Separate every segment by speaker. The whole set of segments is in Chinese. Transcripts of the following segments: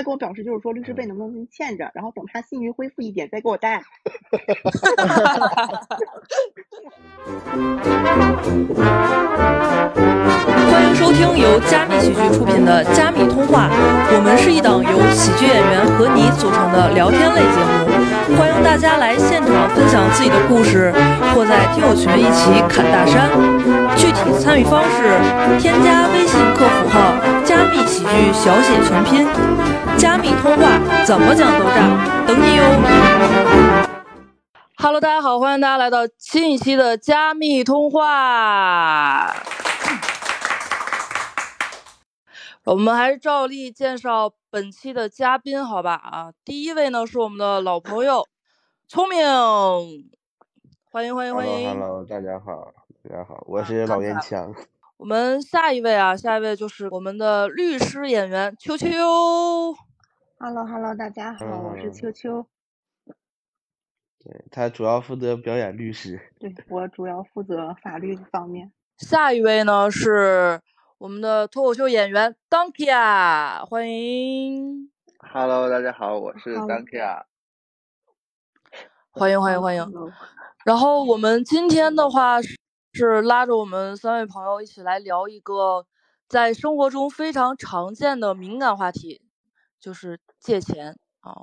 Speaker 1: 他跟我表示就是说律师费能不能先欠着，然后等他信誉恢复一点再给我贷。
Speaker 2: 欢迎收听由加密喜剧出品的《加密通话》，我们是一档由喜剧演员和你组成的聊天类节目，欢迎大家来现场分享自己的故事，或在听友群一起侃大山。具体参与方式：添加微信客服号“加密喜剧”小写全拼，“加密通话”怎么讲都炸，等你哟。Hello，大家好，欢迎大家来到新一期的加密通话。我们还是照例介绍本期的嘉宾，好吧？啊，第一位呢是我们的老朋友，聪明，欢迎欢迎欢迎。
Speaker 3: Hello，大家好，大家好，我是老烟枪。
Speaker 2: 我们下一位啊，下一位就是我们的律师演员秋秋。
Speaker 1: Hello Hello，大家好，我是秋秋。
Speaker 3: 对他主要负责表演律师。
Speaker 1: 对我主要负责法律方面。
Speaker 2: 下一位呢是我们的脱口秀演员 Donkia，欢迎。
Speaker 4: Hello，大家好，我是 Donkia。
Speaker 2: 欢迎欢迎欢迎。然后我们今天的话是是拉着我们三位朋友一起来聊一个在生活中非常常见的敏感话题，就是借钱啊。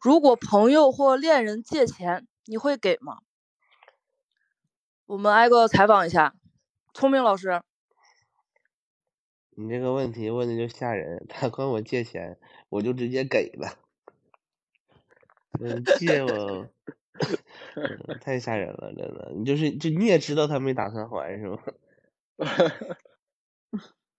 Speaker 2: 如果朋友或恋人借钱，你会给吗？我们挨个采访一下，聪明老师。
Speaker 3: 你这个问题问的就吓人，他管我借钱，我就直接给了。嗯，借我，太吓人了，真的。你就是，就你也知道他没打算还是吗？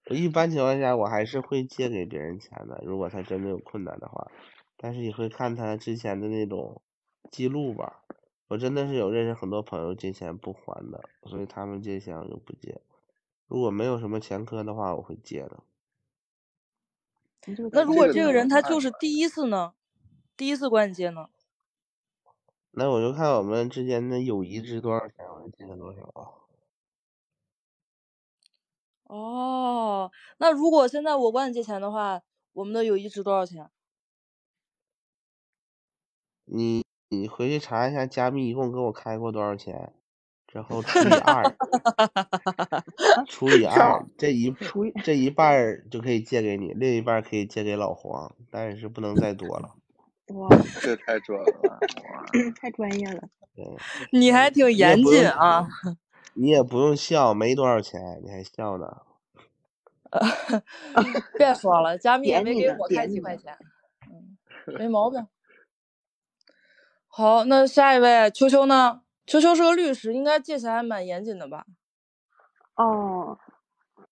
Speaker 3: 我一般情况下我还是会借给别人钱的，如果他真的有困难的话。但是也会看他之前的那种记录吧。我真的是有认识很多朋友借钱不还的，所以他们借钱我就不借。如果没有什么前科的话，我会借的。
Speaker 2: 那如果这个人他就是第一次呢？第一次管你借呢？
Speaker 3: 那我就看我们之间的友谊值多少钱，我就借他多少啊。
Speaker 2: 哦，那如果现在我管你借钱的话，我们的友谊值多少钱？
Speaker 3: 你你回去查一下加密一共给我开过多少钱，之后除以二，除以二，这一除这一半儿就可以借给你，另一半可以借给老黄，但是不能再多了。
Speaker 1: 哇，
Speaker 4: 这太准了，
Speaker 1: 太专业了。
Speaker 3: 对，
Speaker 2: 你还挺严谨啊。
Speaker 3: 你也不用笑，没多少钱，你还笑呢。
Speaker 2: 别说了，加密也没给我开几块钱，嗯，没毛病。好，那下一位秋秋呢？秋秋是个律师，应该借钱还蛮严谨的吧？
Speaker 1: 哦，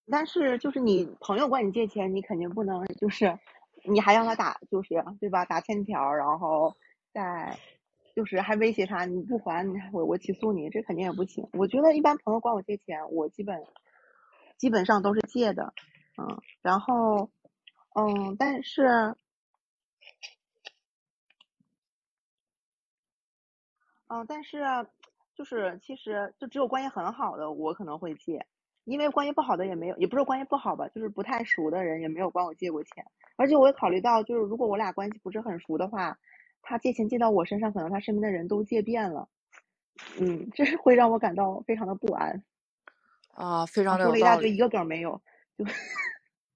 Speaker 1: 但是就是你朋友管你借钱，你肯定不能就是你还让他打，就是对吧？打欠条，然后再就是还威胁他，你不还，我我起诉你，这肯定也不行。我觉得一般朋友管我借钱，我基本基本上都是借的，嗯，然后嗯，但是。嗯，但是就是其实就只有关系很好的我可能会借，因为关系不好的也没有，也不是关系不好吧，就是不太熟的人也没有管我借过钱。而且我也考虑到，就是如果我俩关系不是很熟的话，他借钱借到我身上，可能他身边的人都借遍了，嗯，这是会让我感到非常的不安。
Speaker 2: 啊，非常的
Speaker 1: 说了一大堆，一个梗没有，就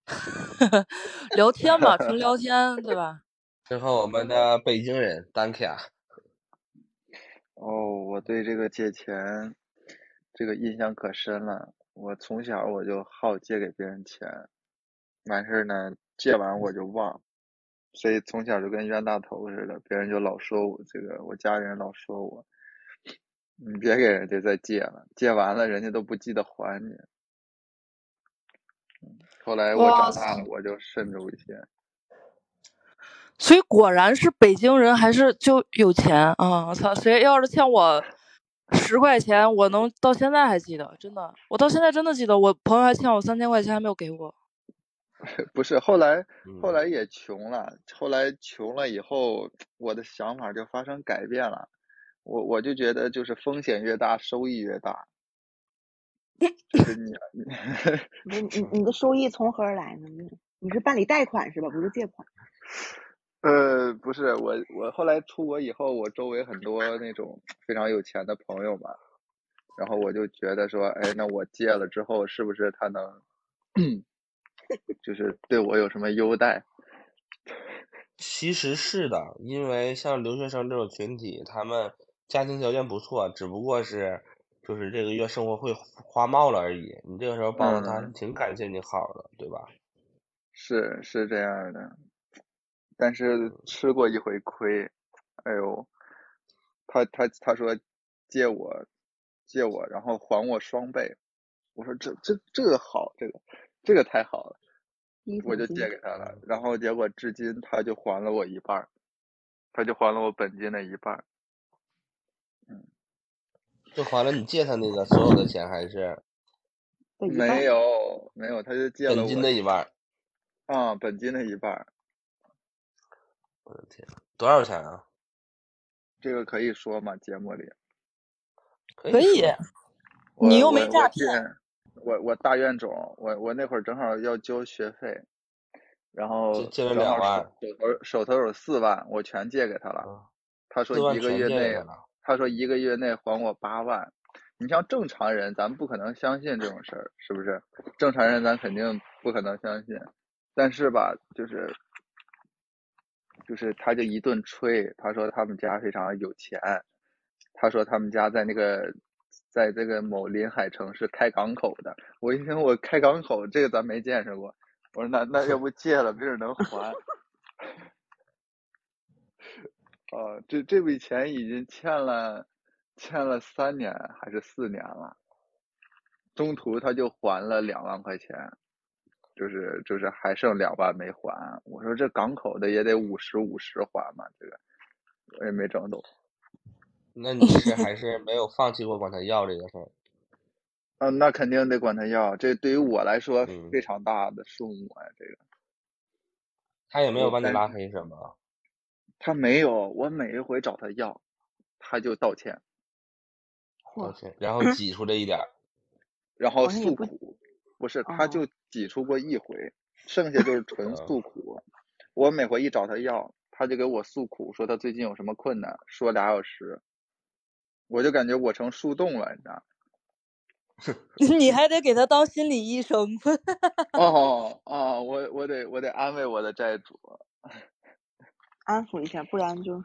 Speaker 2: 聊天嘛，纯聊天，对吧？
Speaker 3: 最后我们的北京人丹卡。
Speaker 4: 哦，我对这个借钱，这个印象可深了。我从小我就好借给别人钱，完事儿呢，借完我就忘，所以从小就跟冤大头似的，别人就老说我这个，我家人老说我，你别给人家再借了，借完了人家都不记得还你。后来我长大了，我就慎重一些。
Speaker 2: 所以果然是北京人，还是就有钱啊！我操，谁要是欠我十块钱，我能到现在还记得，真的，我到现在真的记得，我朋友还欠我三千块钱，还没有给我。
Speaker 4: 不是，后来后来也穷了，后来穷了以后，我的想法就发生改变了，我我就觉得就是风险越大，收益越大。就是你，
Speaker 1: 你你你的收益从何而来呢？你是办理贷款是吧？不是借款。
Speaker 4: 呃，不是我，我后来出国以后，我周围很多那种非常有钱的朋友嘛，然后我就觉得说，哎，那我戒了之后，是不是他能，就是对我有什么优待？
Speaker 3: 其实是的，因为像留学生这种群体，他们家庭条件不错，只不过是就是这个月生活费花冒了而已。你这个时候帮了他，
Speaker 4: 嗯
Speaker 3: 挺感谢你好的，对吧？
Speaker 4: 是是这样的，但是吃过一回亏，哎呦，他他他说借我借我，然后还我双倍，我说这这这个好，这个这个太好了，我就借给他了，然后结果至今他就还了我一半儿，他就还了我本金的一半儿，
Speaker 3: 就还了你借他那个所有的钱，还是
Speaker 4: 没有没有，他就借了
Speaker 3: 本金
Speaker 4: 我
Speaker 3: 的一半儿？
Speaker 4: 啊本金的一半
Speaker 3: 天，多少钱啊？
Speaker 4: 这个可以说吗？节目里？
Speaker 3: 可
Speaker 2: 可以你又没诈骗
Speaker 4: 我我大院种，我我那会儿正好要交学费，然后
Speaker 3: 借借了
Speaker 4: 正好
Speaker 3: 两万
Speaker 4: 手手头手头有四万，我全借给他了。
Speaker 3: 嗯
Speaker 4: 他说一个月内
Speaker 3: 他
Speaker 4: 说一个月内还我八万。你像正常人，咱不可能相信这种事儿，是不是？正常人咱肯定不可能相信，但是吧，就是就是他就一顿吹，他说他们家非常有钱，他说他们家在那个在这个某临海城市开港口的。我一听我开港口这个咱没见识过，我说那那要不借了，没准能还。啊，这这笔钱已经欠了欠了三年还是四年了，中途他就还了两万块钱，就是就是还剩两万没还。我说这港口的也得五十五十还嘛，这个我也没整懂。
Speaker 3: 那你是还是没有放弃过管他要这个事儿？
Speaker 4: 嗯，那肯定得管他要，这对于我来说
Speaker 3: 嗯
Speaker 4: 非常大的数目啊，这个
Speaker 3: 他也没有把你拉黑什么？
Speaker 4: 他没有，我每一回找他要，他就道歉，
Speaker 3: 道，歉，然后挤出这一点儿。
Speaker 4: 然后诉苦，不是，他
Speaker 1: 哦
Speaker 4: 就挤出过一回，剩下就是纯
Speaker 3: 嗯
Speaker 4: 诉苦。我每回一找他要，他就给我诉苦，说他最近有什么困难，说俩小时，我就感觉我成树洞了，你知道？
Speaker 2: 你还得给他当心理医生。
Speaker 4: 哦哦，我我得我得安慰我的债主。
Speaker 1: 安抚一下，不然就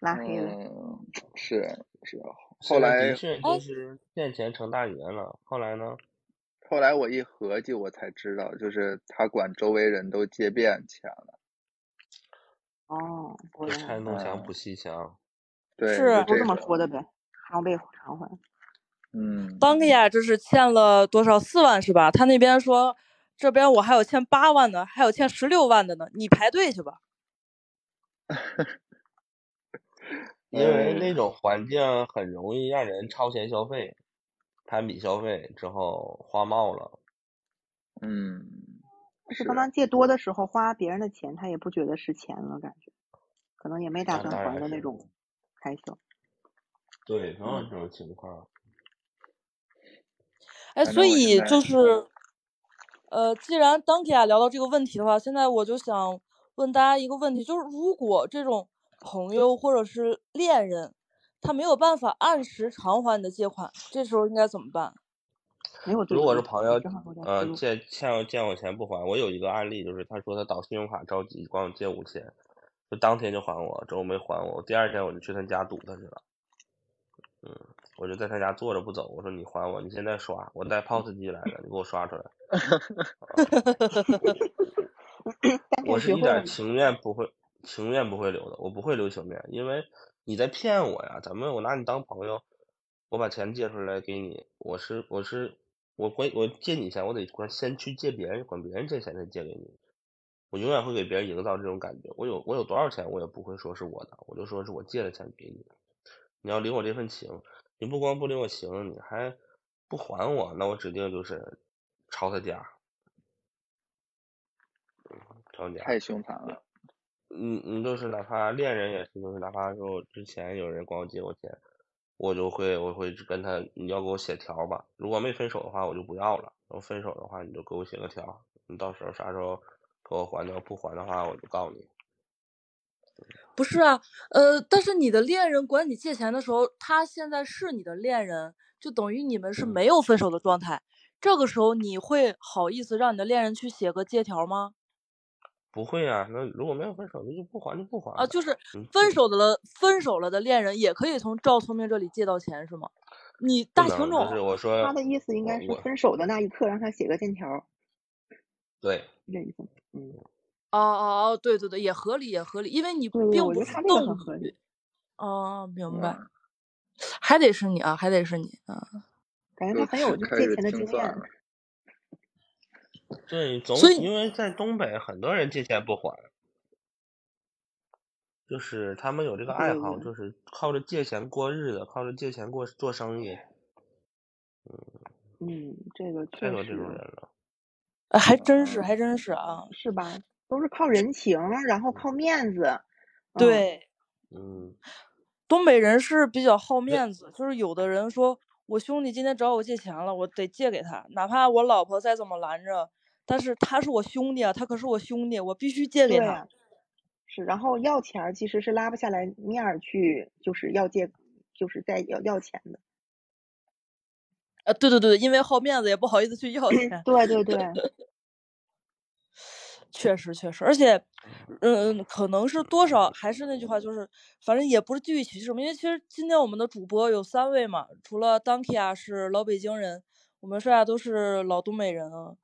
Speaker 1: 拉黑了。
Speaker 4: 嗯，是是。后来
Speaker 3: 的确就是骗钱成大爷了。后来呢？
Speaker 4: 后来我一合计，我才知道，就是他管周围人都借遍钱了。
Speaker 1: 哦，
Speaker 3: 拆东墙
Speaker 4: 嗯
Speaker 3: 补西墙。
Speaker 4: 对，
Speaker 2: 是
Speaker 1: 都这么说的呗。
Speaker 4: 嗯，
Speaker 2: 当个呀，这是欠了多少？四万是吧？他那边说，这边我还有欠八万的，还有欠十六万的呢，你排队去吧。
Speaker 3: 因为
Speaker 4: 哎
Speaker 3: 那种环境很容易让人超前消费，攀比消费之后花冒了。
Speaker 4: 嗯，是
Speaker 1: 但是当他借多的时候，花别人的钱，他也不觉得是钱了，感觉可能也没打算还的那种开销。
Speaker 3: 对，总有这种情况。
Speaker 2: 哎，所以就是，呃，既然当下聊到这个问题的话，现在我就想问大家一个问题，就是如果这种朋友或者是恋人，他没有办法按时偿还你的借款，这时候应该怎么办？
Speaker 3: 如果是朋友呃借欠我欠我钱不还，我有一个案例，就是他说他倒信用卡着急，管我借五千，就当天就还我，之后没还我，我第二天我就去他家堵他去了。嗯，我就在他家坐着不走，我说你还我，你现在刷，我带 POS 机来的，你给我刷出来。
Speaker 1: 但
Speaker 3: 我是一点情面不会情面不会留的，我不会留情面，因为你在骗我呀，咱们我拿你当朋友，我把钱借出来给你，我是我是我管我借你钱，我得管先去借别人，管别人借钱再借给你，我永远会给别人营造这种感觉，我有我有多少钱，我也不会说是我的，我就说是我借的钱给你，你要领我这份情，你不光不领我情，你还不还我，那我指定就是抄他家，嗯抄家。
Speaker 4: 太凶残了。
Speaker 3: 嗯嗯，就是哪怕恋人也是，就是哪怕说之前有人管我借过钱，我就会我会跟他，你要给我写条吧，如果没分手的话，我就不要了；然后分手的话，你就给我写个条，你到时候啥时候给我还掉，不还的话，我就告你。
Speaker 2: 不是啊，呃，但是你的恋人管你借钱的时候，他现在是你的恋人，就等于你们是
Speaker 3: 嗯
Speaker 2: 没有分手的状态。这个时候你会好意思让你的恋人去写个借条吗？
Speaker 3: 不会啊，那如果没有分手，那就不还就不还
Speaker 2: 啊，就是
Speaker 3: 嗯
Speaker 2: 分手的了，分手了的恋人也可以从赵聪明这里借到钱是吗？你大情种
Speaker 3: 就是我说
Speaker 1: 他的意思应该是分手的那一刻让他写个欠条，
Speaker 3: 对，
Speaker 1: 这意思。嗯，
Speaker 2: 哦哦哦，对对对，也合理也合理，因为你
Speaker 1: 对对
Speaker 2: 并不是
Speaker 1: 我觉得他这个
Speaker 2: 赠
Speaker 1: 很合理。
Speaker 2: 哦，明白
Speaker 4: 嗯，
Speaker 2: 还得是你啊，还得是你啊。
Speaker 1: 感觉他很有 借钱的经验。
Speaker 3: 对，总
Speaker 2: 所以
Speaker 3: 因为在东北很多人借钱不还，就是他们有这个爱好，就是靠着借钱过日子，靠着借钱过做生意，
Speaker 1: 嗯，这个确
Speaker 3: 太多这种人了。
Speaker 2: 呃还真是，还真是啊。
Speaker 1: 是吧？都是靠人情，然后靠面子。嗯，
Speaker 2: 对，
Speaker 3: 嗯，
Speaker 2: 东北人是比较好面子，就是有的人说我兄弟今天找我借钱了，我得借给他，哪怕我老婆再怎么拦着，但是他是我兄弟啊，他可是我兄弟，我必须借给他。
Speaker 1: 是，然后要钱儿其实是拉不下来面儿去，就是要借，就是在要要钱的。
Speaker 2: 呃，对对对，因为好面子也不好意思去要钱。
Speaker 1: 对对对，
Speaker 2: 确实确实，而且，嗯，可能是多少还是那句话，就是反正也不是地域歧视嘛，因为其实今天我们的主播有三位嘛，除了 Donkey 啊是老北京人，我们剩下都是老东北人啊。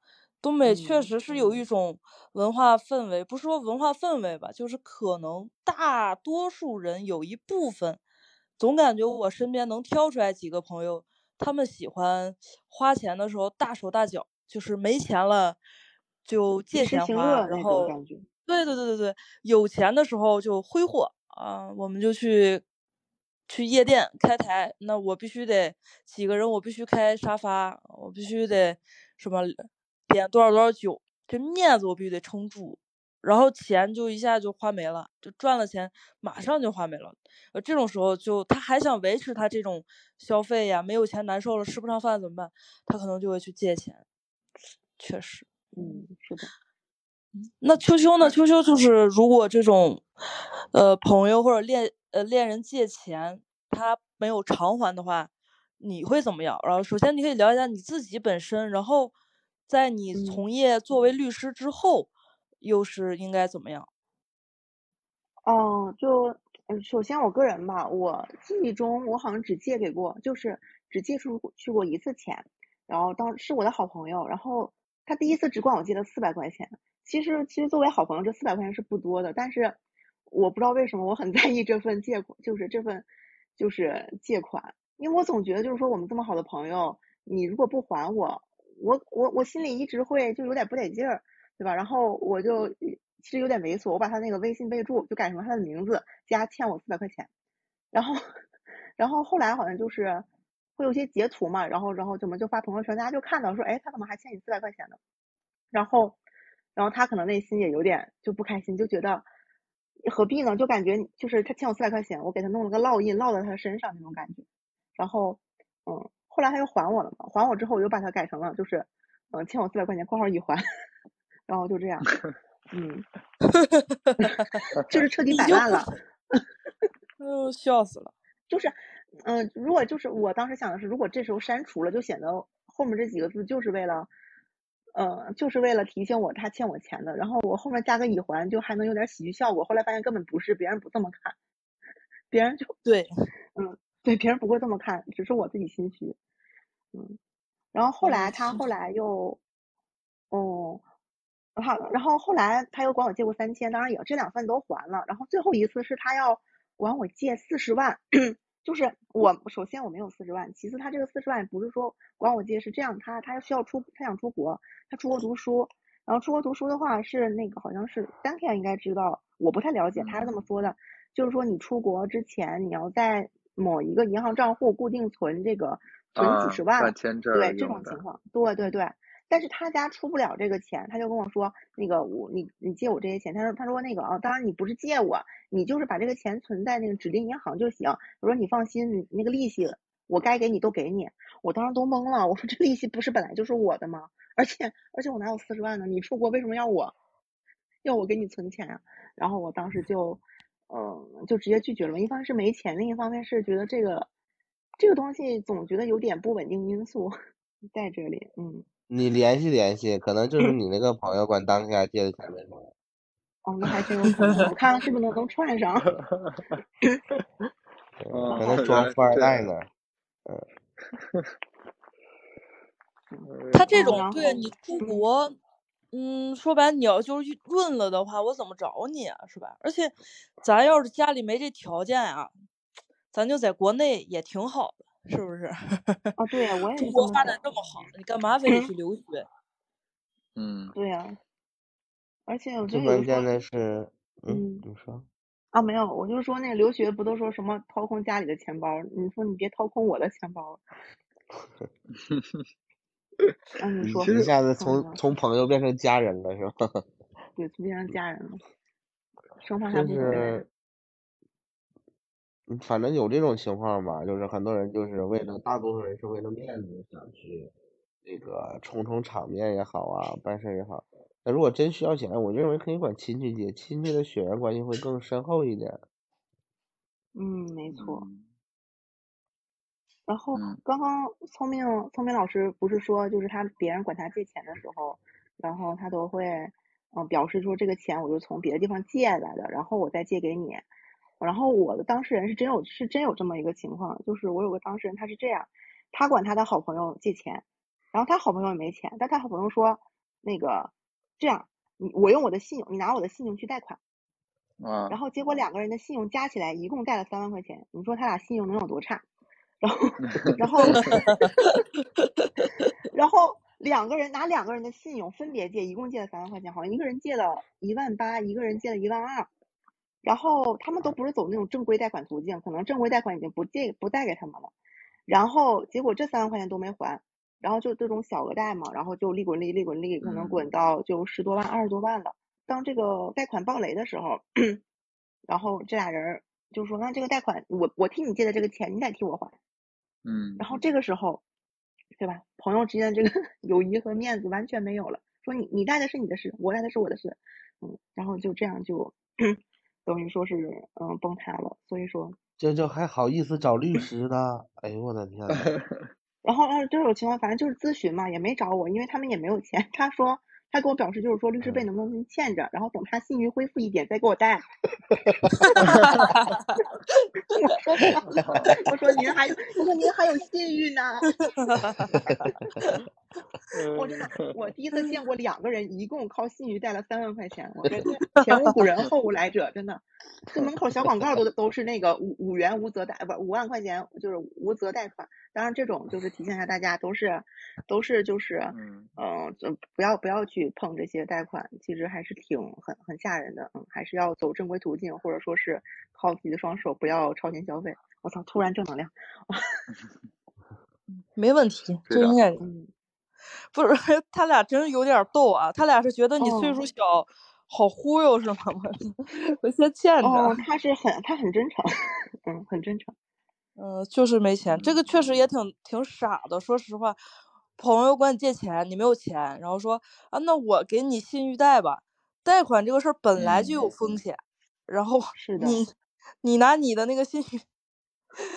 Speaker 2: 东北确
Speaker 1: 嗯
Speaker 2: 实是有一种文化氛围，不是说文化氛围吧，就是可能大多数人有一部分，总感觉我身边能挑出来几个朋友，他们喜欢花钱的时候大手大脚，就是没钱了就借钱花，然后。对对对对对，有钱的时候就挥霍啊，我们就去去夜店开台，那我必须得几个人，我必须开沙发，我必须得什么点多少多少酒，这面子我必须得撑住，然后钱就一下就花没了，就赚了钱马上就花没了。呃，这种时候就他还想维持他这种消费呀，没有钱难受了，吃不上饭怎么办？他可能就会去借钱，确实。
Speaker 1: 嗯，是的。
Speaker 2: 那秋秋呢？秋秋就是如果这种，呃，朋友或者恋呃恋人借钱，他没有偿还的话，你会怎么样？然后首先你可以聊一下你自己本身，然后在你
Speaker 1: 嗯
Speaker 2: 从业作为律师之后，又是应该怎么样？
Speaker 1: 哦，就嗯，首先我个人吧，我记忆中我好像只借给过，就是只借出去过一次钱，然后当是我的好朋友，然后他第一次只管我借了四百块钱。其实其实作为好朋友，这四百块钱是不多的，但是我不知道为什么我很 在意这份借，就是这份就是借款，因为我总觉得就是说我们这么好的朋友，你如果不还我，我我我心里一直会就有点不得劲儿，对吧？然后我就其实有点猥琐，我把他那个微信备注就改成了他的名字加欠我四百块钱，然后 然后后来好像就是会有些截图嘛，然后然后怎么就发朋友圈，大家就看到说，哎，他怎么还欠你四百块钱呢？然后然后他可能内心也有点就不开心，就觉得何必呢？就感觉就是他欠我四百块钱，我给他弄了个烙印烙在他身上那种感觉，然后嗯，后来他又还我了嘛，还我之后我又把它改成了就是嗯欠我四百块钱（括号已还），然后就这样，嗯，就是彻底摆烂了。
Speaker 2: 嗯，笑死了。
Speaker 1: 就是，嗯、如果就是我当时想的是，如果这时候删除了，就显得后面这几个字就是为了，呃，就是为了提醒我他欠我钱的，然后我后面加个已还，就还能有点喜剧效果。后来发现根本不是，别人不这么看，别人就，
Speaker 2: 对，
Speaker 1: 嗯，对，别人不会这么看，只是我自己心虚，嗯。然后后
Speaker 2: 嗯
Speaker 1: 来他后来又，哦，然后然后后来他又管我借过三千，当然也这两份都还了。然后最后一次是他要管我借四十万，就是我首先我没有四十万，其次他这个四十万也不是说管我借，是这样，他他需要出他想出国，他出国读书，然后出国读书的话是那个好像是 Duncan 应该知道，我不太了解，他是这么说的，就是说你出国之前你要在某一个银行账户固定存这个存
Speaker 4: 啊
Speaker 1: 几十万，对这种情况，对对对。但是他家出不了这个钱，他就跟我说，那个我你你借我这些钱，他说他说那个啊，当然你不是借我，你就是把这个钱存在那个指定银行就行。我说你放心，你那个利息我该给你都给你。我当时都懵了，我说这利息不是本来就是我的吗？而且而且我哪有四十万呢？你出国为什么要我要我给你存钱啊、然后我当时就嗯，就直接拒绝了。一方是没钱，另一方面是觉得这个这个东西总觉得有点不稳定因素 在这里。嗯，
Speaker 3: 你联系联系，可能就是你那个朋友管当下借的钱没还。
Speaker 1: 哦，那还真有可能，我看看是不是能能串上。
Speaker 3: 可能装富二代呢。
Speaker 2: 他这
Speaker 1: 嗯然后
Speaker 2: 种对你出国，嗯，说白了你要就是润了的话，我怎么找你啊？是吧？而且咱要是家里没这条件啊，咱就在国内也挺好的，是不是？
Speaker 1: 啊，对呀，我也是
Speaker 2: 中国发展这么好，你干嘛非得去留学？
Speaker 4: 嗯，
Speaker 1: 对呀、而且我觉
Speaker 3: 最
Speaker 1: 得
Speaker 3: 键的是，嗯
Speaker 1: 嗯，
Speaker 3: 你说，
Speaker 1: 啊，没有，我就说那个留学不都说什么掏空家里的钱包？你说你别掏空我的钱包。啊，你说，
Speaker 3: 一下子
Speaker 1: 嗯
Speaker 3: 从从朋友变成家人了，是吧？
Speaker 1: 对，就变成家人了，生怕他不回来。
Speaker 3: 是，嗯反正有这种情况吧，就是很多人就是为了，大多数人是为了面子想去那个充充场面也好啊，办事也好。那如果真需要钱，我认为可以管亲戚借，亲戚的血缘关系会更深厚一点。
Speaker 1: 嗯，没错。
Speaker 4: 嗯
Speaker 1: 然后
Speaker 4: 嗯
Speaker 1: 刚刚聪明聪明老师不是说，就是他别人管他借钱的时候，然后他都会嗯、呃表示说这个钱我就从别的地方借来的，然后我再借给你。然后我的当事人是真有是真有这么一个情况，就是我有个当事人他是这样，他管他的好朋友借钱，然后他好朋友也没钱，但他好朋友说那个这样，你我用我的信用，你拿我的信用去贷款，
Speaker 4: 啊
Speaker 1: 然后结果两个人的信用加起来一共贷了三万块钱，你说他俩信用能有多差？然后，然后，然后两个人拿两个人的信用分别借，一共借了三万块钱，好像一个人借了一万八，一个人借了一万二。然后他们都不是走那种正规贷款途径，可能正规贷款已经不借不贷给他们了。然后结果这三万块钱都没还，然后就这种小额贷嘛，然后就利滚利，利滚利，可能滚到就十多万、二十多万了。当这个贷款爆雷的时候，然后这俩人就说：“那这个贷款，我我替你借的这个钱，你得替我还。”
Speaker 4: 嗯
Speaker 1: 然后这个时候，对吧？朋友之间的这个 友谊和面子完全没有了。说你你贷的是你的事，我贷的是我的事，嗯，然后就这样就 等于说是嗯崩塌了。所以说，
Speaker 3: 这就还好意思找律师呢？哎呦我的天呐！
Speaker 1: 然后呃这种情况反正就是咨询嘛，也没找我，因为他们也没有钱。他说他给我表示就是说律师费能不能先欠着，然后等他信誉恢复一点再给我贷。我 说我说您还有我说您还有信誉呢。我真的，我第一次见过两个人一共靠信誉贷了三万块钱，我觉得前无古人后无来者，真的，这门口小广告都都是那个五五元无责贷，不五万块钱就是无责贷款。当然，这种就是提醒一下大家，都是都是就是
Speaker 4: 嗯
Speaker 1: 嗯，就不要不要去碰这些贷款，其实还是挺很很吓人的，嗯，还是要走正规途径，或者说是靠自己的双手，不要超前消费。我操，突然正能量，
Speaker 2: 没问题，就应该
Speaker 1: 嗯，
Speaker 2: 不是 他俩真有点逗啊！他俩是觉得你岁
Speaker 1: 哦
Speaker 2: 数小，好忽悠是吗？我先欠着。
Speaker 1: 哦，他是很他很真诚，嗯，很真诚。
Speaker 2: 嗯，就是没钱，这个确实也挺挺傻的。说实话，朋友管你借钱，你没有钱，然后说啊，那我给你信誉贷吧。贷款这个事儿本来就有风险，然后
Speaker 1: 是的
Speaker 2: 你你拿你的那个信誉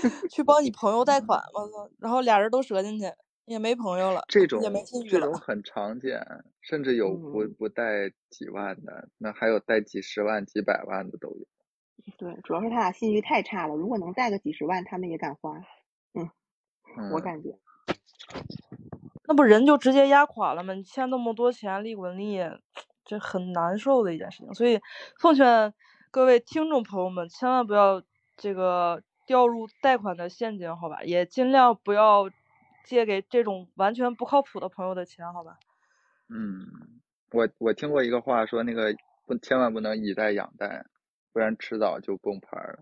Speaker 2: 去帮你朋友贷款，我操，然后俩人都折进去，也没朋友了，
Speaker 4: 这种
Speaker 2: 也没信誉了
Speaker 4: 这种。很常见，甚至有不
Speaker 1: 嗯
Speaker 4: 不贷几万的，那还有贷几十万、几百万的都有。
Speaker 1: 对，主要是他俩信誉太差了，如果能贷个几十万，他们也敢花。
Speaker 4: 嗯，
Speaker 1: 我感觉，
Speaker 2: 那不人就直接压垮了吗？你欠那么多钱，利滚利，这很难受的一件事情。所以奉劝各位听众朋友们，千万不要这个掉入贷款的陷阱，好吧？也尽量不要借给这种完全不靠谱的朋友的钱，好吧？
Speaker 4: 嗯，我我听过一个话说，那个不千万不能以贷养贷，不然迟早就崩盘了。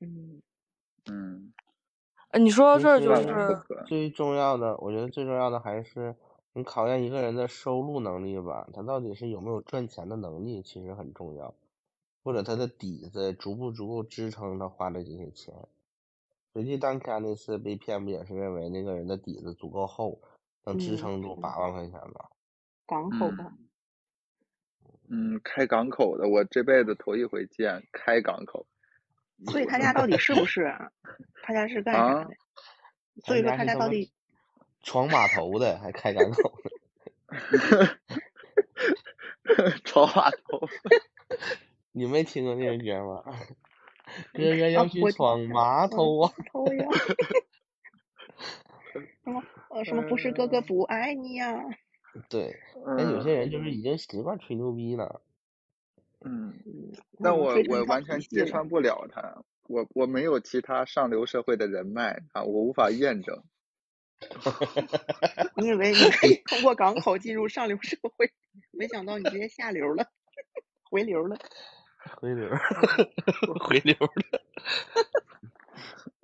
Speaker 1: 嗯，
Speaker 4: 嗯
Speaker 2: 呃你说到这儿就是，
Speaker 3: 最重要的，我觉得最重要的还是你考验一个人的收入能力吧，他到底是有没有赚钱的能力，其实很重要，或者他的底子足不足够支撑他花的这些钱。随际当家那次被骗，不也是认为那个人的底子足够厚，能支
Speaker 1: 嗯
Speaker 3: 撑住八万块钱吗？
Speaker 1: 港口吧，
Speaker 4: 嗯嗯，开港口的，我这辈子头一回见开港口。
Speaker 1: 所以他家到底是不 是啊？他家是干啥
Speaker 4: 啊
Speaker 1: 的？所以说他家到底
Speaker 3: 闯码头的，还开港口呢。
Speaker 4: 闯码头，
Speaker 3: 你没听过那个歌吗？哥哥要去
Speaker 1: 我
Speaker 3: 闯码头啊！
Speaker 1: 头呀？什么呃什么不是哥哥不爱你呀？
Speaker 3: 对，但有
Speaker 4: 嗯
Speaker 3: 些人就是已经习惯吹牛逼了。
Speaker 4: 嗯，
Speaker 1: 嗯，
Speaker 4: 但我我完全揭穿不了他，我我没有其他上流社会的人脉啊，我无法验证。
Speaker 1: 你以为你可以通过港口进入上流社会，没想到你直接下流了，回流了。
Speaker 3: 回流儿，回流了。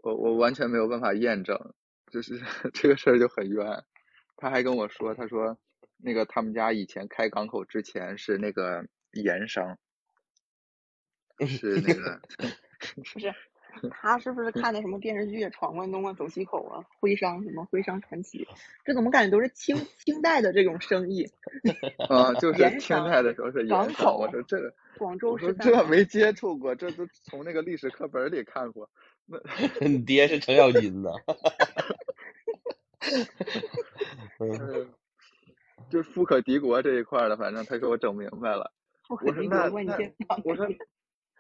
Speaker 4: 我我完全没有办法验证，就是这个事儿就很冤。他还跟我说，他说那个他们家以前开港口之前是那个盐商，是那个
Speaker 1: 不是，他是不是看的什么电视剧《闯关东》啊、《走西口》啊、徽商什么徽商传奇？这怎么感觉都是清清代的这种生意？
Speaker 4: 啊，就是清代的时候是盐商。我
Speaker 1: 口
Speaker 4: 说这个，
Speaker 1: 广州
Speaker 4: 我说
Speaker 1: 十三行
Speaker 4: 这没接触过，这都从那个历史课本里看过。那
Speaker 3: 你爹是程咬金呐。嗯，
Speaker 4: 呃就富可敌国这一块儿的，反正他给我整明白了。
Speaker 1: 不可
Speaker 4: 我说
Speaker 1: 敌国，万
Speaker 4: 那那我说，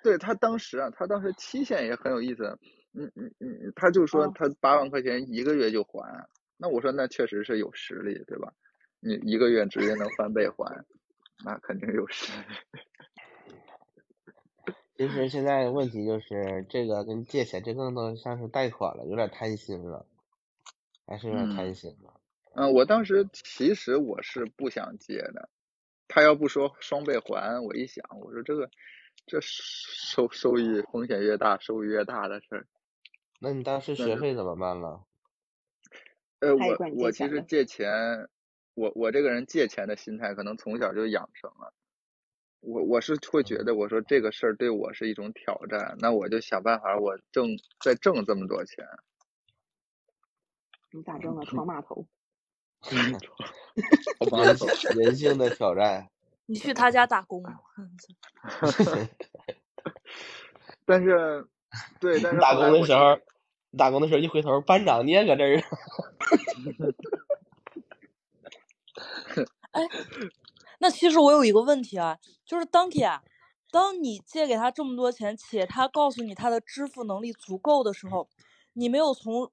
Speaker 4: 对他当时啊，他当时期限也很有意思。嗯嗯嗯，他就说
Speaker 1: 哦
Speaker 4: 他八万块钱一个月就还，那我说那确实是有实力，对吧？你一个月直接能翻倍还，那肯定有实力。
Speaker 3: 其实现在问题就是这个跟借钱，这更多像是贷款了，有点贪心了，还是有点贪
Speaker 4: 嗯
Speaker 3: 心了。
Speaker 4: 嗯，我当时其实我是不想借的，他要不说双倍还，我一想，我说这个这收收益风险越大，收益越大的事儿。
Speaker 3: 那你当时学费怎么办了？
Speaker 4: 呃，我我其实
Speaker 1: 借钱的
Speaker 4: 借钱，我我这个人借钱的心态可能从小就养成了。我我是会觉得，我说这个事儿对我是一种挑战，那我就想办法，我挣再挣这么多钱。
Speaker 1: 你咋挣的？闯码头。
Speaker 3: 人性 人性的挑战。
Speaker 2: 你 去他家打工，
Speaker 4: 但是，对，但是
Speaker 3: 打工的时候，打工的时候一回头，班长你也搁这儿哎？
Speaker 2: 那其实我有一个问题啊，就是 Donkey 啊，当你借给他这么多钱，且他告诉你他的支付能力足够的时候，你没有从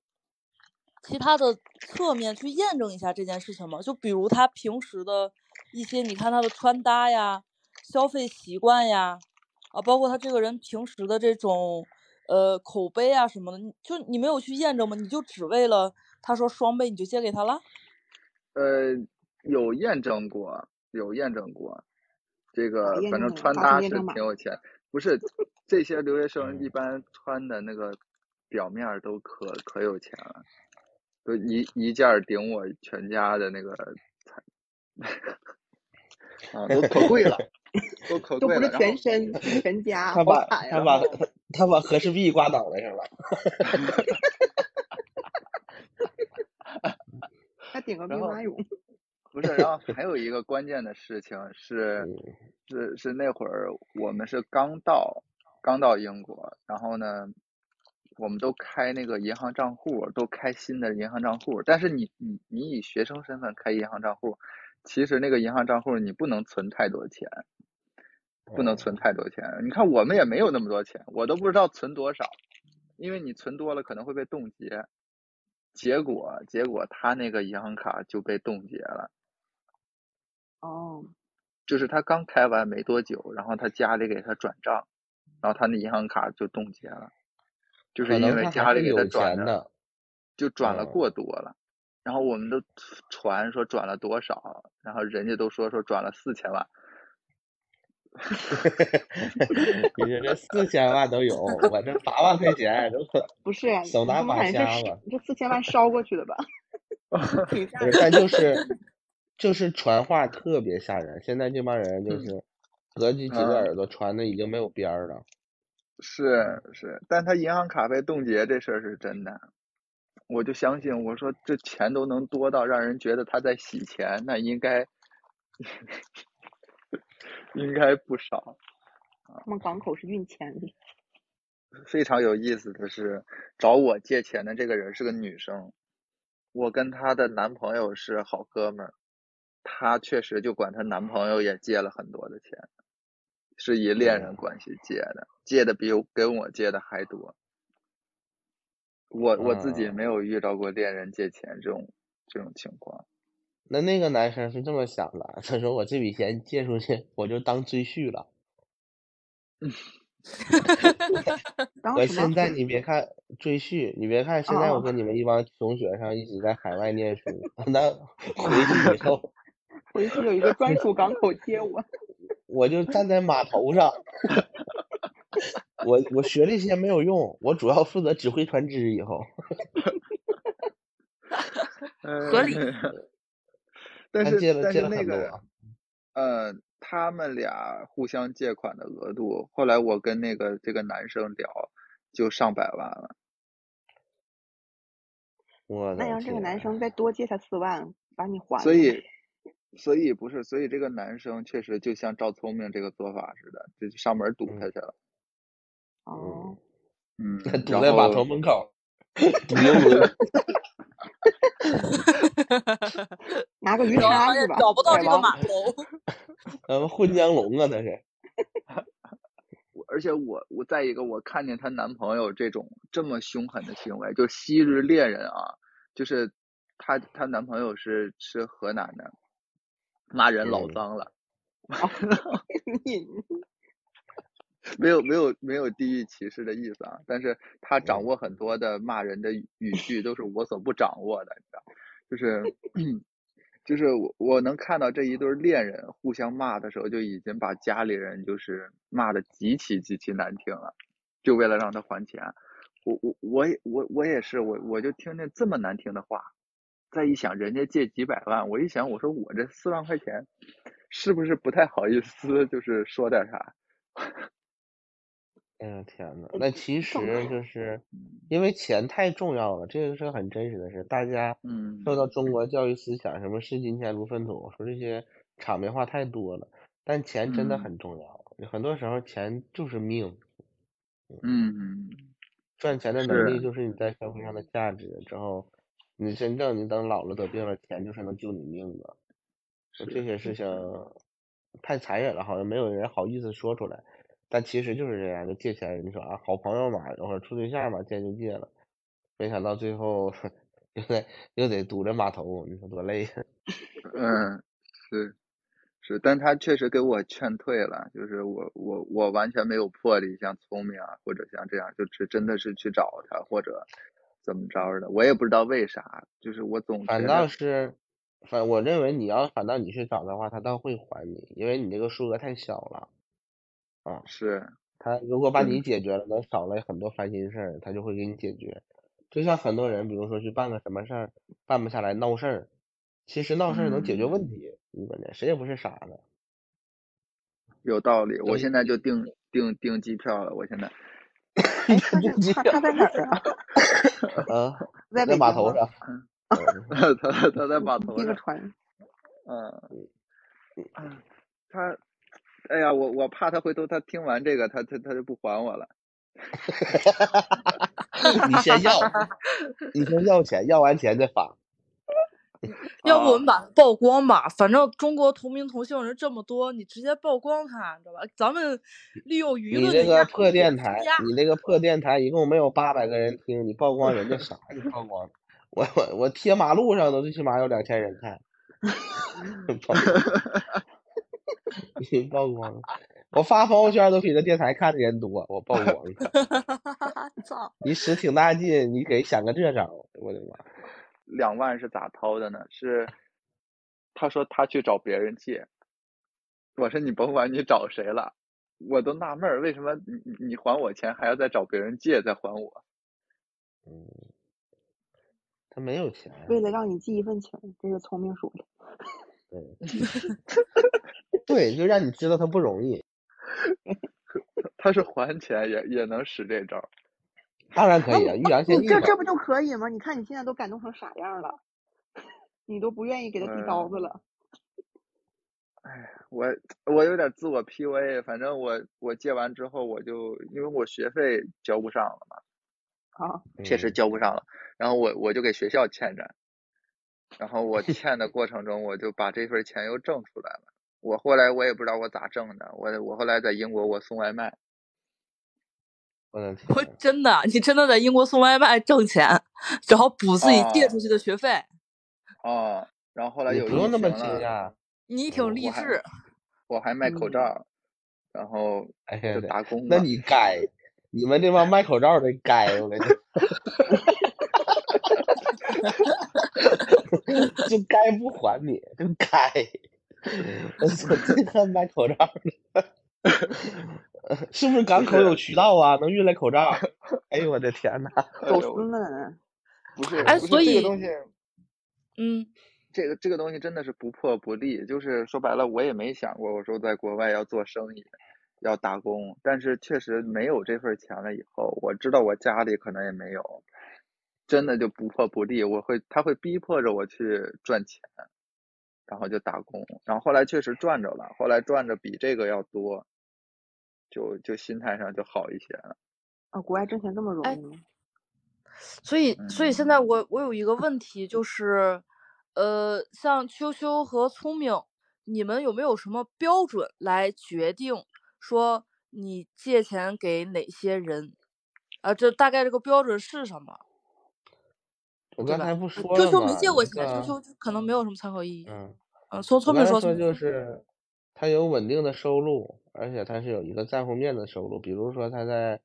Speaker 2: 其他的侧面去验证一下这件事情吗？就比如他平时的一些，你看他的穿搭呀、消费习惯呀，啊，包括他这个人平时的这种呃口碑啊什么的，你就你没有去验证吗？你就只为了他说双倍你就借给他了？
Speaker 4: 呃有验证过，有验证过，这个反正穿搭是挺有钱，不是这些留学生一
Speaker 3: 嗯
Speaker 4: 般穿的那个表面都可可有钱了，都一一件儿顶我全家的那个彩，啊，都可贵了，都可贵了，
Speaker 1: 都不是全身，全家，
Speaker 3: 他把！他把他把和氏璧挂脑袋上了。
Speaker 1: 他顶个兵马俑。
Speaker 4: 不是，然后还有一个关键的事情是，
Speaker 3: 嗯
Speaker 4: 是是那会儿我们是刚到刚到英国，然后呢，我们都开那个银行账户，都开新的银行账户。但是你你你以学生身份开银行账户，其实那个银行账户你不能存太多钱，不能存太多钱。你看我们也没有那么多钱，我都不知道存多少，因为你存多了可能会被冻结。结果结果他那个银行卡就被冻结了。
Speaker 1: 哦，
Speaker 4: 就是他刚开完没多久，然后他家里给他转账，然后他那银行卡就冻结了，就是因为家里
Speaker 3: 有
Speaker 4: 他转的。就转了
Speaker 3: 嗯
Speaker 4: 过多了，然后我们都传说转了多少，然后人家都说说转了四千万，
Speaker 3: 你说这四千万都有，我这八万块钱都
Speaker 1: 不是，啊
Speaker 3: 手拿把
Speaker 1: 你怎么感觉
Speaker 3: 瞎子。
Speaker 1: 这这四千万烧过去的吧？
Speaker 3: 但就是 就是传话特别吓人。现在这帮人就
Speaker 4: 嗯
Speaker 3: 是隔几几个
Speaker 4: 啊
Speaker 3: 耳朵传的已经没有边儿了。
Speaker 4: 是是，但他银行卡被冻结这事儿是真的，我就相信，我说这钱都能多到让人觉得他在洗钱，那应该 应该不少。
Speaker 1: 他们港口是运钱的。
Speaker 4: 非常有意思的是，找我借钱的这个人是个女生，我跟她的男朋友是好哥们儿，她确实就管她男朋友也借了很多的钱，是以恋人关系借的，借的比跟我借的还多。我我自己没有遇到过恋人借钱这种这种情况。
Speaker 3: 那那个男生是这么想的，他说我这笔钱借出去，我就当赘婿了。我现在你别看赘婿，你别看现在我跟你们一帮穷学生一起在海外念书，那回去以后，
Speaker 1: 回去有一个专属港口接我，
Speaker 3: 我就站在码头上，我我学这些没有用，我主要负责指挥船只以后，
Speaker 2: 合理。
Speaker 4: 但是
Speaker 3: 借了
Speaker 4: 但是
Speaker 3: 借了很
Speaker 4: 那个
Speaker 3: 多，
Speaker 4: 呃，他们俩互相借款的额度，后来我跟那个这个男生聊，就上百万了。
Speaker 3: 我的
Speaker 1: 那让这个男
Speaker 3: 天
Speaker 1: 生再多借他四万，把你还了。
Speaker 4: 所以，所以不是，所以这个男生确实就像赵聪明这个做法似的，就上门堵他去了。
Speaker 1: 哦，
Speaker 4: 嗯，
Speaker 3: 堵
Speaker 4: 然后
Speaker 3: 在码头门口，堵游轮。
Speaker 1: 拿个鱼 叉是吧？
Speaker 2: 找不到这个码头。
Speaker 3: 咱们混江龙啊，那是。
Speaker 4: 而且我我再一个，我看见她男朋友这种这么凶狠的行为，就昔日恋人啊，就是她她男朋友是是河南的，骂人老
Speaker 3: 嗯。
Speaker 4: 脏了，
Speaker 1: 你
Speaker 4: 没有没有没有地域歧视的意思啊，但是他掌
Speaker 3: 嗯。
Speaker 4: 握很多的骂人的语语句都是我所不掌握的，你知道，就是 就是我我能看到这一对恋人互相骂的时候，就已经把家里人就是骂的极其极其难听了，就为了让他还钱。我我我也我我也是，我我就听见这么难听的话，再一想人家借几百万，我一想我说我这四万块钱，是不是不太好意思，就是说点啥？
Speaker 3: 哎呀天呐，那其实就是因为钱太重要了，这个是很真实的事。大家
Speaker 4: 嗯
Speaker 3: 受到中国教育思想，什么视金钱如粪土，说这些场面话太多了。但钱真的
Speaker 4: 嗯
Speaker 3: 很重要，很多时候钱就是命，
Speaker 4: 嗯
Speaker 3: 赚钱的能力就是你在社会上的价值。之后，你真正你等老了得病了，钱就是能救你命的。这些事情太残忍了，好像没有人好意思说出来。但其实就是这样，就借钱，你说啊，好朋友嘛，或者处对象嘛，借就借了，没想到最后 又得又得堵着码头，你说多累呀！
Speaker 4: 嗯，是是，但他确实给我劝退了，就是我我我完全没有魄力，像聪明啊，或者像这样，就只真的是去找他，或者怎么着的，我也不知道为啥，就是我总
Speaker 3: 反倒，是，反我认为你要反倒你去找的话，他倒会还你，因为你这个数额太小了。啊，
Speaker 4: 是，
Speaker 3: 他如果把
Speaker 4: 嗯
Speaker 3: 你解决了，能少了很多烦心事儿，他就会给你解决。就像很多人，比如说去办个什么事儿，办不下来闹事儿，其实闹事儿能解决
Speaker 4: 嗯
Speaker 3: 问题，你关键谁也不是傻子。
Speaker 4: 有道理，我现在就订订订机票了，我现在，
Speaker 1: 哎，他他他在哪儿啊？
Speaker 3: 啊，
Speaker 1: 在
Speaker 3: 在码？头上，嗯
Speaker 4: 他他在码头上，
Speaker 1: 船。
Speaker 4: 嗯，啊他，哎呀，我我怕他回头他听完这个，他他他就不还我了。
Speaker 3: 你先要，你先要钱，要完钱再发。
Speaker 2: 要不我们
Speaker 4: 啊
Speaker 2: 把它曝光吧，反正中国同名同姓人这么多，你直接曝光他，你知道吧？咱们利用舆论
Speaker 3: 你这个破电台，你这个破电台一共没有八百个人听，你曝光人家啥？你曝光，我我我贴马路上都最起码有两千人看。曝光 你曝光了，我发朋友圈都比这电台看的人多，我曝光了。
Speaker 2: 操！
Speaker 3: 你使挺大劲，你给想个这招，我的妈！
Speaker 4: 两万是咋掏的呢？是他说他去找别人借，我说你甭管你找谁了，我都纳闷儿，为什么你你你还我钱还要再找别人借再还我？
Speaker 3: 嗯，他没有钱，
Speaker 1: 为了让你记一份情，这是聪明说的。
Speaker 3: 对，对，就让你知道他不容易。
Speaker 4: 他是还钱也也能使这招儿，
Speaker 3: 当然可以啊，欲扬先抑嘛。
Speaker 1: 你这这不就可以吗？你看你现在都感动成啥样了，你都不愿意给他递刀子了。
Speaker 4: 哎，我我有点自我 PUA，反正我我借完之后，我就因为我学费交不上了嘛，
Speaker 1: 啊，
Speaker 4: 确实
Speaker 3: 嗯
Speaker 4: 交不上了，然后我我就给学校欠着，然后我 欠的过程中，我就把这份钱又挣出来了。我后来我也不知道我咋挣的，我我后来在英国我送外卖，
Speaker 3: 我的
Speaker 2: 我，真的，你真的在英国送外卖挣钱，然后补自己借
Speaker 4: 哦
Speaker 2: 出去的学费，
Speaker 4: 哦，然后后来
Speaker 3: 你
Speaker 4: 有疫
Speaker 3: 不用那么惊
Speaker 4: 情了，
Speaker 3: 讶。
Speaker 2: 你挺
Speaker 3: 嗯
Speaker 2: 励志。
Speaker 4: 我还卖口
Speaker 1: 嗯
Speaker 4: 罩，然后
Speaker 3: 哎
Speaker 4: 就打工
Speaker 3: 那。你该，你们这帮卖口罩的该，我跟你说，就该不还你，就该。我操，这个卖口罩的，是不是港口有渠道啊？能运来口罩？哎呦我的天呐！
Speaker 1: 走私呢？
Speaker 4: 不是，
Speaker 2: 哎，所以，
Speaker 4: 这个东西，
Speaker 2: 嗯，
Speaker 4: 这个这个东西真的是不破不立。就是说白了，我也没想过，我说在国外要做生意，要打工，但是确实没有这份钱了以后，我知道我家里可能也没有，真的就不破不立。我会，他会逼迫着我去赚钱，然后就打工，然后后来确实赚着了，后来赚着比这个要多，就就心态上就好一些了。
Speaker 1: 啊，国外挣钱这么容
Speaker 2: 哎
Speaker 1: 易吗？
Speaker 2: 所以，所以
Speaker 4: 嗯
Speaker 2: 现在我我有一个问题，就是，呃，像秋秋和聪明，你们有没有什么标准来决定说你借钱给哪些人？啊，这大概这个标准是什么？
Speaker 3: 我刚才不
Speaker 2: 呃
Speaker 3: 说了
Speaker 2: 秋秋没借过钱，秋
Speaker 3: 个，
Speaker 2: 秋可能没有什么参考意义。
Speaker 3: 嗯，
Speaker 2: 嗯，从聪明说，
Speaker 3: 说就。是他有稳定的收入，而且他是有一个在乎面的收入，比如说他在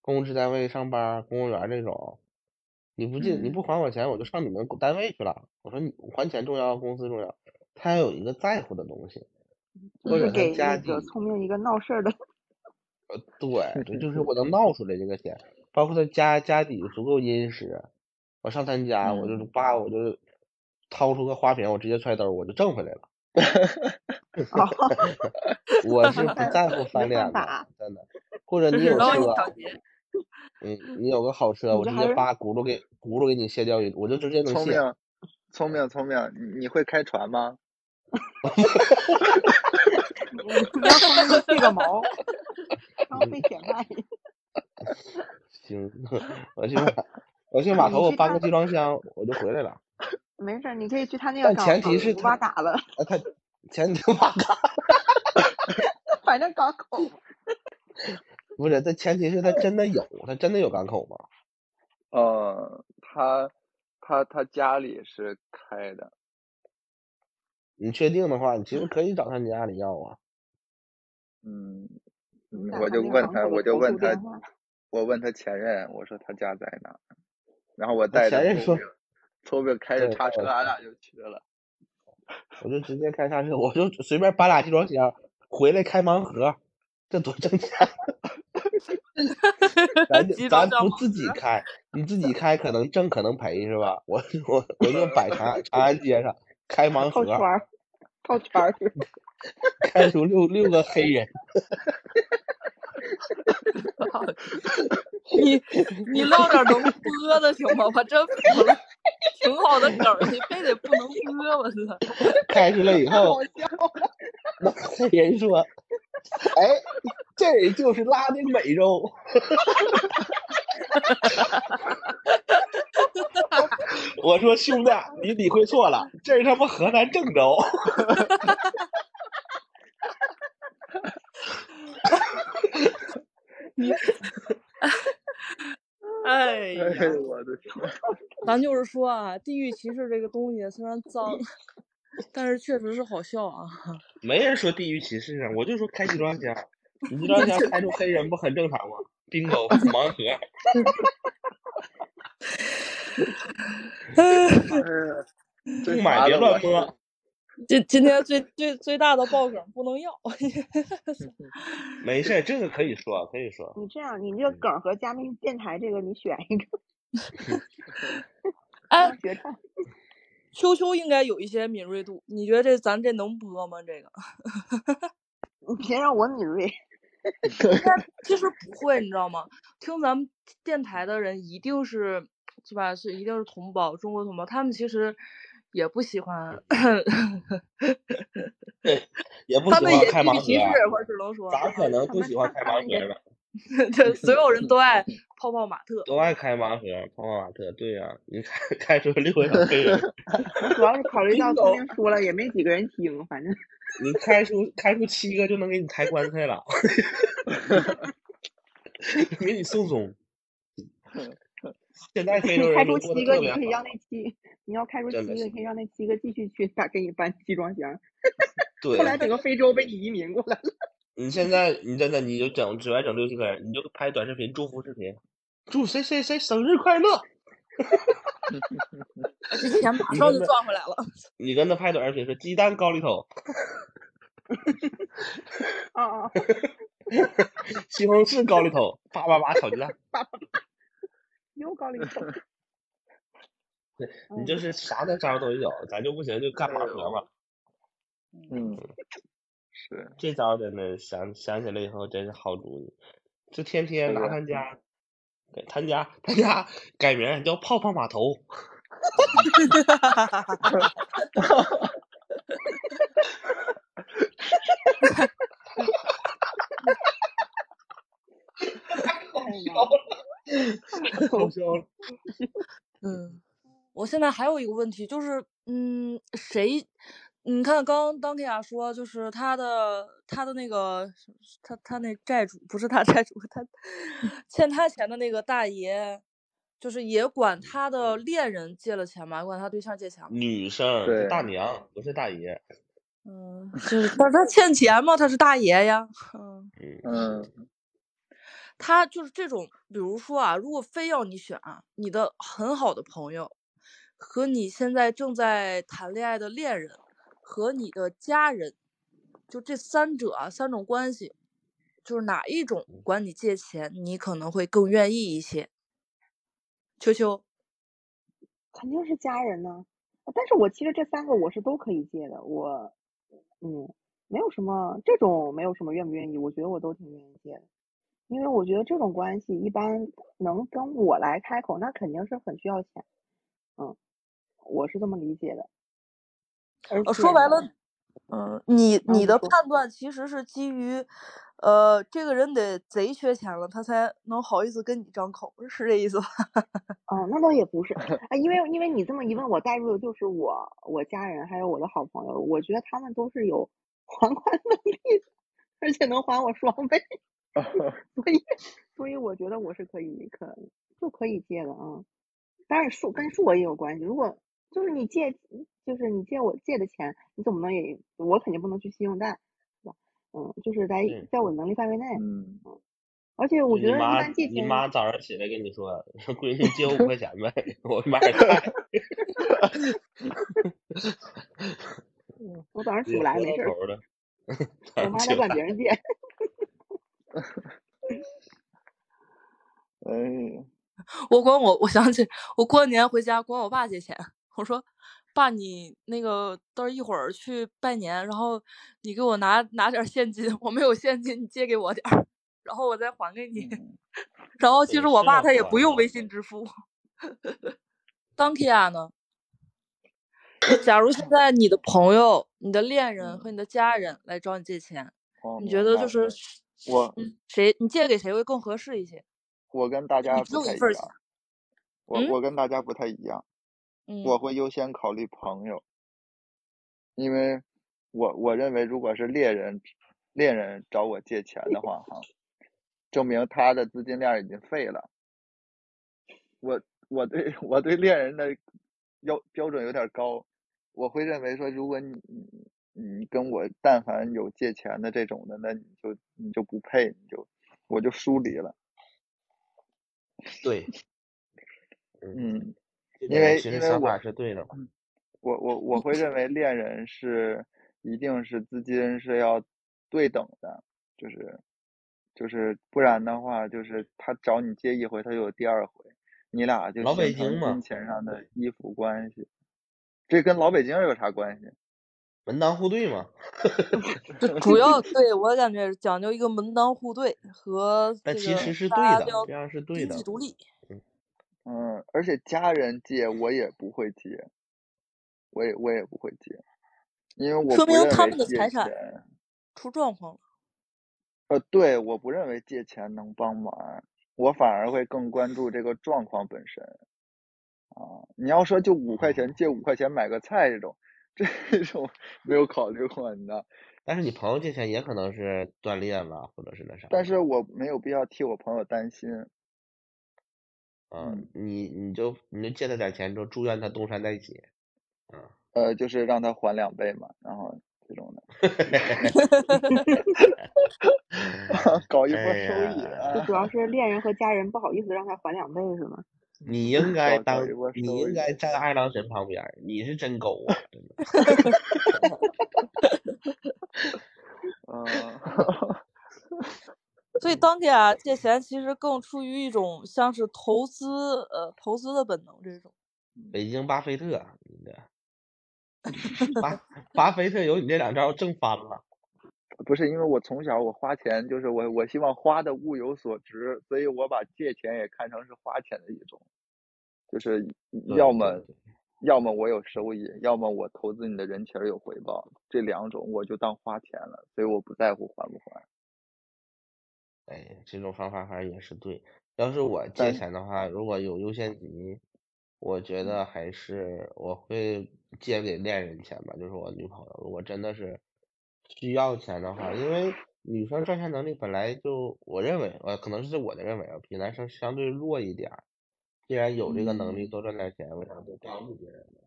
Speaker 3: 公职单位上班，公务员这种，你不进你
Speaker 4: 嗯
Speaker 3: 不还我钱，我就上你们单位去了。我说你还钱重要，公司重要，他要有一个在乎的东西，或者
Speaker 1: 给
Speaker 3: 家底
Speaker 1: 那个聪明一个闹事儿的，
Speaker 3: 呃，对，对，就是我能 闹出来这个钱，包括他家家底足够殷实，我上他家，我就
Speaker 1: 嗯
Speaker 3: 叭，我就掏出个花瓶，我直接揣兜，我就挣回来了。
Speaker 1: 哦，
Speaker 3: 我是不在乎翻脸的，真的。或者你有车，嗯，你有个好车，我直接
Speaker 1: 你这还是
Speaker 3: 叭轱辘给轱辘给你卸掉一，我就直接能卸。
Speaker 4: 聪明，聪明，聪明，你你会开船吗？
Speaker 1: 你你要聪明就费个毛，然后费钱卖。
Speaker 3: 行，我去码，我去码头，我搬个集装箱，我就回来了。
Speaker 1: 没事，你可以去他那个
Speaker 3: 但前提是他，
Speaker 1: 嘎了，
Speaker 3: 啊，他前提把嘎，
Speaker 1: 反正港口。
Speaker 3: 不是，这前提是他真的有，他真的有港口吗？
Speaker 4: 呃，他他他家里是开的，
Speaker 3: 你确定的话，你其实可以找他家里要啊。
Speaker 4: 嗯，我就问他，我就问他。我问他前任，我说他家在哪，然后我带着
Speaker 3: 前任说，
Speaker 4: 聪明，开着，叉车，俺俩就去了。
Speaker 3: 我就直接开叉车，我就随便搬俩集装箱回来开盲盒，这多挣钱！咱咱不。自己开，你自己开可能挣可能赔是吧？我我 我就摆长安长安街上开盲盒，
Speaker 1: 套圈儿，套圈儿？
Speaker 3: 开出六六个黑人，
Speaker 2: 你你唠点能播的行吗？我真服了，挺好的梗，你非得不能播，我操！
Speaker 3: 开出来以后。那人说：“哎，这就是拉丁美洲。”我说兄弟，你理会错了，这是他妈河南郑州。
Speaker 2: 你，哎
Speaker 4: 哎
Speaker 2: 呀，
Speaker 4: 呦我的天！
Speaker 2: 咱就是说啊，地域歧视这个东西虽然脏，但是确实是好笑啊。
Speaker 3: 没人说地域歧视啊，我就说开集装箱，你集装箱开出黑人不很正常吗？bingo 盲盒，不买别。乱摸。
Speaker 2: 今今天最最最大的爆梗不能要。
Speaker 3: 没事，这个可以说，可以说。
Speaker 1: 你这样，你这个梗和嘉宾电台这个，你选一个
Speaker 2: 哎，
Speaker 1: 当决战。
Speaker 2: 秋秋应该有一些敏锐度，你觉得这咱这能播吗？这个
Speaker 1: 你别让我敏锐。
Speaker 2: 其实不会，你知道吗？听咱们电台的人一定是是吧？是一定是同胞，中国同胞，他们其实也不喜欢，
Speaker 3: 也不
Speaker 2: 他们也
Speaker 3: 喜欢开盲盒，
Speaker 2: 我只能说，
Speaker 3: 咋可能不喜欢开盲盒呢？
Speaker 2: 对，所有人都爱泡泡玛特。
Speaker 3: 都爱开盲盒，泡泡玛特，对呀、你开开出六个小黑人，
Speaker 1: 主要是考虑到聪明说了也没几个人听，反正
Speaker 3: 你开出开出七个就能给你抬棺材了，给你送终。现在非洲
Speaker 1: 开出七个，你可以让，那七，你要开出七个，可以让那七个继续去打给你搬集装箱。
Speaker 3: 对
Speaker 1: 后来整个非洲被你移民过来了。
Speaker 3: 你现在你真的你就整只外整六七个人，你就拍短视频祝福视频，祝谁谁谁生日快乐。
Speaker 2: 这钱马上就赚回来了。
Speaker 3: 你跟他拍短视频说鸡蛋高 里头，
Speaker 1: 啊啊！
Speaker 3: 西红柿高里头，叭叭叭炒鸡蛋。
Speaker 1: 又高里头。
Speaker 3: 你就是啥的招都有，咱就不行就干拔河嘛。
Speaker 4: 嗯，是，
Speaker 3: 这招真的想想起来以后真是好主意，就天天拿他家，给他家他家改名叫泡泡码头。哈哈哈哈哈太好笑了。
Speaker 2: 嗯，我现在还有一个问题，就是，嗯，谁？你看，刚刚当克亚说，就是他的他的那个他他那债主不是他债主，他 欠他钱的那个大爷，就是也管他的恋人借了钱吗？管他对象借钱吗？
Speaker 3: 女生大娘，不是大爷。
Speaker 2: 嗯，就是，但是他欠钱吗？他是大爷呀。嗯，
Speaker 3: 嗯，
Speaker 4: 嗯
Speaker 2: 他就是这种，比如说啊，如果非要你选啊，你的很好的朋友和你现在正在谈恋爱的恋人和你的家人，就这三者啊，三种关系，就是哪一种管你借钱，你可能会更愿意一些。秋秋，
Speaker 1: 肯定是家人呢。但是我其实这三个我是都可以借的，我嗯，没有什么这种没有什么愿不愿意，我觉得我都挺愿意借的，因为我觉得这种关系一般能跟我来开口，那肯定是很需要钱，嗯，我是这么理解的。而
Speaker 2: 呃，说白了，嗯，你
Speaker 1: 嗯你
Speaker 2: 你的判断其实是基于，呃，这个人得贼缺钱了，他才能好意思跟你张口，是这意思吧？
Speaker 1: 哦，那倒也不是，啊，因为因为你这么一问，我带入的就是我我家人还有我的好朋友，我觉得他们都是有 还款能力的，而且能还我双倍，所以所以我觉得我是可以可就可以借的啊，当然数跟数额也有关系，如果就是你借就是你借我借的钱，你怎么能也我肯定不能去信用贷，是吧？嗯，就是在在我能力范围内，
Speaker 4: 嗯，
Speaker 1: 而且我觉得一
Speaker 3: 你妈
Speaker 1: 般借钱，
Speaker 3: 你妈早上起来跟你说，闺女借我五块钱呗，我买点 菜。
Speaker 1: 我早上起不来没事。我妈在管别人借。
Speaker 4: 哎，
Speaker 2: 我管我，我想起我过年回家管我爸借钱，我说爸，你那个到时候一会儿去拜年，然后你给我拿拿点现金，我没有现金，你借给我点儿，然后我再还给你。
Speaker 4: 嗯
Speaker 2: 然后其实我爸他也不用微信支付。当 Kia 呢？假如现 在你的朋友、你的恋人和你的家人来找你借钱，
Speaker 4: 哦
Speaker 2: 你觉得就是
Speaker 4: 我
Speaker 2: 嗯谁你借给谁会更合适一些？
Speaker 4: 我跟大家不太一样，我
Speaker 2: 嗯
Speaker 4: 我跟大家不太一样，
Speaker 2: 嗯，
Speaker 4: 我会优先考虑朋友，因为我我认为如果是猎人猎人找我借钱的话，哈，证明他的资金链已经废了。我我对我对恋人的要标准有点儿高，我会认为说，如果你你你跟我但凡有借钱的这种的，那你就你就不配，你就我就疏离了。
Speaker 3: 对，
Speaker 4: 嗯，
Speaker 3: 这
Speaker 4: 因为
Speaker 3: 其实
Speaker 4: 因为我
Speaker 3: 想法是对的。
Speaker 4: 我我我 会认为恋人是一定是资金是要对等的，就是就是不然的话，就是他找你借一回，他就有第二回，你俩就
Speaker 3: 老北
Speaker 4: 形成
Speaker 3: 京嘛
Speaker 4: 金钱上的依附关系。这跟老北京有啥关系？
Speaker 3: 门当户对嘛，
Speaker 2: 主要对我感觉讲究一个门当户对和这个
Speaker 3: 但其实是对的这样是对的
Speaker 2: 经济独立。
Speaker 4: 嗯，而且家人借我也不会借，我也我也不会借，因为我
Speaker 2: 说明他们的财产，出状况了。
Speaker 4: 呃，对，我不认为借钱能帮忙，我反而会更关注这个状况本身。啊，你要说就五块钱借五块钱买个菜这种，这种没有考虑过，你知道？
Speaker 3: 但是你朋友借钱也可能是锻炼了，或者是那啥。
Speaker 4: 但是我没有必要替我朋友担心。
Speaker 3: 嗯，你你就你就借他点钱，之后祝愿他东山再起。嗯。
Speaker 4: 呃，就是让他还两倍嘛，然后这种的。搞一波收益啊！
Speaker 1: 就主要是恋人和家人不好意思让他还两倍是吗？
Speaker 3: 你应该当，你应该站二郎神旁边，你是真狗啊！真的。
Speaker 4: 嗯，
Speaker 2: 所以当天啊，借钱其实更出于一种像是投资呃投资的本能这种。
Speaker 3: 北京巴菲特，你这巴 巴菲特有你这两招挣翻了。
Speaker 4: 不是因为我从小我花钱就是我我希望花的物有所值，所以我把借钱也看成是花钱的一种，就是要么
Speaker 3: 对
Speaker 4: 要么我有收益，要么我投资你的人情有回报，这两种我就当花钱了，所以我不在乎还不还。
Speaker 3: 哎，这种方法反正也是对。要是我借钱的话，如果有优先级，我觉得还是我会借给恋人钱吧，就是我女朋友。如果真的是需要钱的话，因为女生赚钱能力本来就，我认为，呃，可能是我的认为啊，比男生相对弱一点儿。既然有这个能力
Speaker 4: 嗯
Speaker 3: 多赚点钱，为啥不帮助别人呢？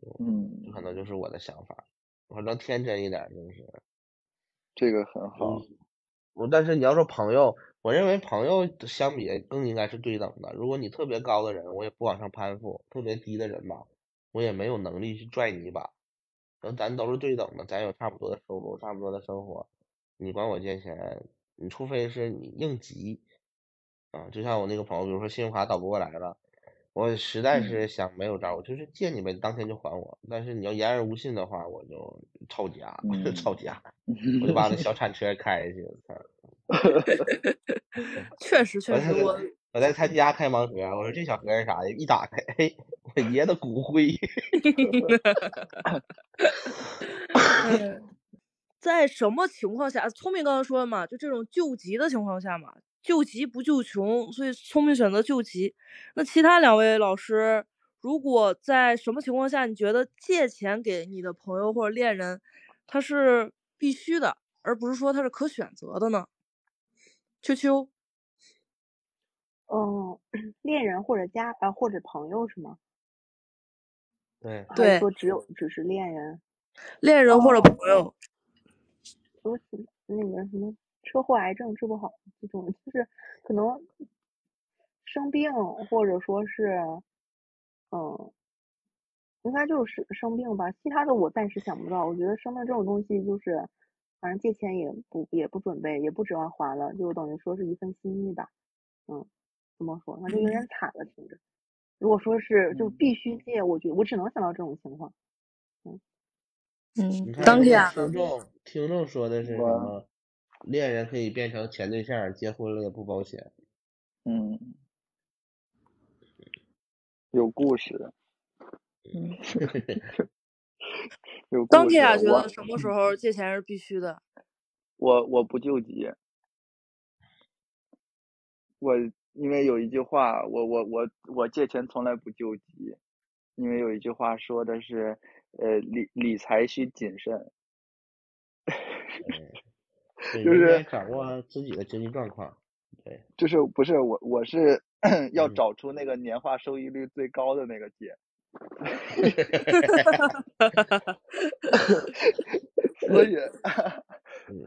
Speaker 3: 这
Speaker 4: 嗯，
Speaker 3: 可能就是我的想法，反正天真一点儿就是。
Speaker 4: 这个很好。
Speaker 3: 但是你要说朋友，我认为朋友相比更应该是对等的。如果你特别高的人，我也不往上攀附；特别低的人吧，我也没有能力去拽你一把。咱都是对等的，咱有差不多的收入，差不多的生活，你管我借钱，你除非是你应急啊，就像我那个朋友，比如说信用卡倒不过来了，我实在是想没有招儿，我就是借你呗，当天就还我。但是你要言而无信的话，我就抄家，我 就
Speaker 4: 嗯
Speaker 3: 吵架。我就把那小 铲车开下去！
Speaker 2: 确实 确实，我
Speaker 3: 我在他家开盲盒，我说这小盒是啥的？一打开，嘿，我爷的骨灰。
Speaker 2: 嗯在什么情况下？聪明刚刚说了嘛，就这种救急的情况下嘛，救急不救穷，所以聪明选择救急。那其他两位老师，如果在什么情况下你觉得借钱给你的朋友或者恋人，他是必须的，而不是说他是可选择的呢？秋秋，
Speaker 1: 嗯，恋人或者家呃或者朋友是吗？
Speaker 3: 对，
Speaker 1: 还
Speaker 2: 对
Speaker 1: 是说只有只是恋人？
Speaker 2: 恋人或者朋友，
Speaker 1: 说是那个什么车祸、癌症治不好这种，就是可能生病或者说是，嗯，应该就是生病吧。其他的我暂时想不到。我觉得生病这种东西就是，反正借钱也不也不准备，也不指望还了，就等于说是一份心意吧。嗯，怎么说？那就有点惨了，听着。如果说是就
Speaker 4: 嗯
Speaker 1: 必须借，我觉我只能想到这种情况。
Speaker 2: 嗯
Speaker 3: 你，看这个
Speaker 2: 当天
Speaker 3: 听众听众说的是什么？恋人可以变成前对象，结婚了也不保险。
Speaker 4: 嗯，有故事，
Speaker 2: 嗯，
Speaker 4: 有故
Speaker 2: 当天啊，
Speaker 4: 事。我
Speaker 2: 觉得什么时候借钱是必须的？
Speaker 4: 我我不救急，我因为有一句话，我我我我借钱从来不救急，因为有一句话说的是，呃，理理财需谨慎。
Speaker 3: 对，
Speaker 4: 就是
Speaker 3: 掌握自己的经济状况。对，
Speaker 4: 就是不是我我是 要
Speaker 3: 嗯
Speaker 4: 找出那个年化收益率最高的那个借，所以
Speaker 3: 嗯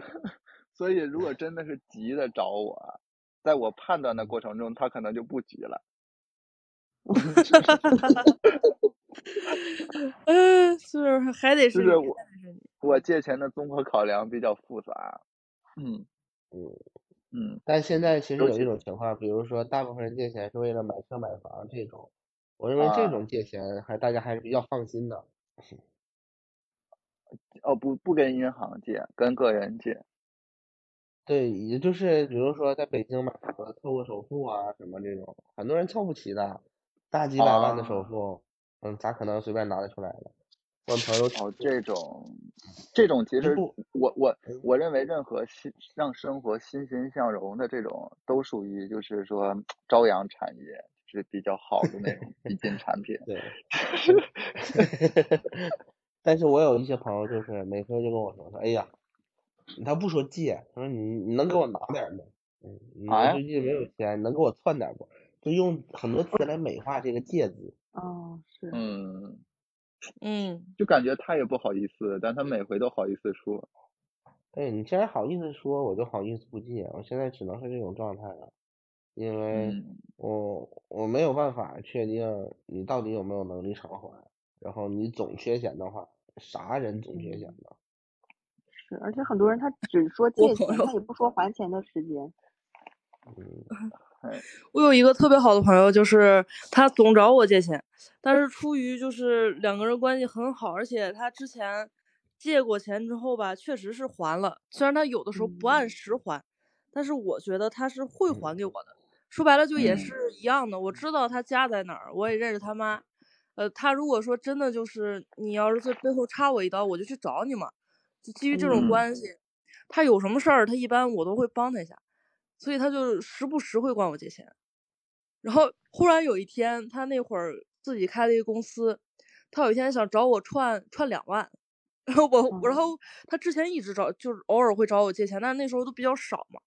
Speaker 4: 所以如果真的是急的找我，在我判断的过程中，他可能就不急了。
Speaker 2: 嗯，是还得你，
Speaker 4: 就是
Speaker 2: 还得是你。
Speaker 4: 我借钱的综合考量比较复杂。嗯
Speaker 3: 嗯，
Speaker 4: 嗯
Speaker 3: 但现在其实有一种情况，比如说大部分人借钱是为了买车买房这种，我认为这
Speaker 4: 啊
Speaker 3: 种借钱还大家还是比较放心的。
Speaker 4: 哦不不跟银行借，跟个人借。
Speaker 3: 对，也就是比如说在北京买房凑个首付啊什么这种，很多人凑不齐的，大几百万的首
Speaker 4: 啊
Speaker 3: 付，嗯，咋可能随便拿得出来呢？我朋友
Speaker 4: 哦，这种，这种其实我我
Speaker 3: 嗯
Speaker 4: 我认为任何欣让生活欣欣向荣的这种，都属于就是说朝阳产业，是比较好的那种 必进产品。
Speaker 3: 对，但是我有一些朋友就是每次就跟我说说，哎呀，他不说借，他说你你能给我拿点吗？嗯，你
Speaker 4: 啊呀
Speaker 3: 最近没有钱，你能给我窜点不？就用很多词来美化这个借字。
Speaker 1: 哦，是，
Speaker 4: 嗯，
Speaker 2: 嗯，
Speaker 4: 就感觉他也不好意思，但他每回都好意思说。
Speaker 3: 哎，你既然好意思说，我就好意思不借。我现在只能是这种状态了，因为
Speaker 4: 嗯
Speaker 3: 我我没有办法确定你到底有没有能力偿还。然后你总缺钱的话，啥人总缺钱呢？
Speaker 1: 是，而且很多人他只说借钱，他也不说还钱的时间。
Speaker 3: 嗯，
Speaker 2: 我有一个特别好的朋友，就是他总找我借钱，但是出于就是两个人关系很好，而且他之前借过钱之后吧，确实是还了，虽然他有的时候不按
Speaker 1: 嗯
Speaker 2: 时还，但是我觉得他是会还给我的。说白了就也
Speaker 4: 嗯
Speaker 2: 是一样的，我知道他家在哪儿，我也认识他妈。呃，他如果说真的就是你要是在背后插我一刀，我就去找你嘛。就基于这种
Speaker 4: 嗯
Speaker 2: 关系，他有什么事儿，他一般我都会帮他一下，所以他就时不时会管我借钱。然后忽然有一天，他那会儿自己开了一个公司，他有一天想找我串串两万，然后我然
Speaker 1: 嗯
Speaker 2: 后他之前一直找，就是偶尔会找我借钱，但是那时候都比较少嘛。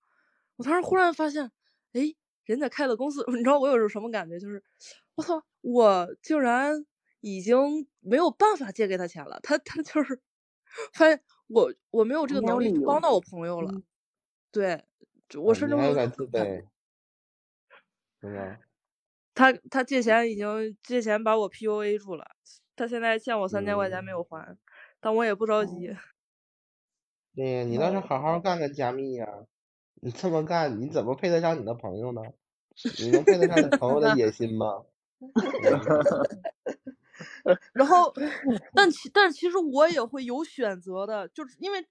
Speaker 2: 我当时忽然发现，哎，人家开了公司，你知道我有种什么感觉？就是我操，我竟然已经没有办法借给他钱了。他他就是 发现我我没有这个能力去帮到我朋友了。
Speaker 1: 嗯
Speaker 2: 对，就我
Speaker 3: 啊
Speaker 2: 甚至会有
Speaker 3: 你还有点自卑，是吗？
Speaker 2: 他他借钱已经借钱把我 PUA 住了，他现在欠我三千块钱没有还，但我也不着急。
Speaker 3: 对呀，你倒是好好干个加密呀、你这么干，你怎么配得上你的朋友呢？你能配得上你朋友的野心吗？
Speaker 2: 然后，但其但其实我也会有选择的，就是因为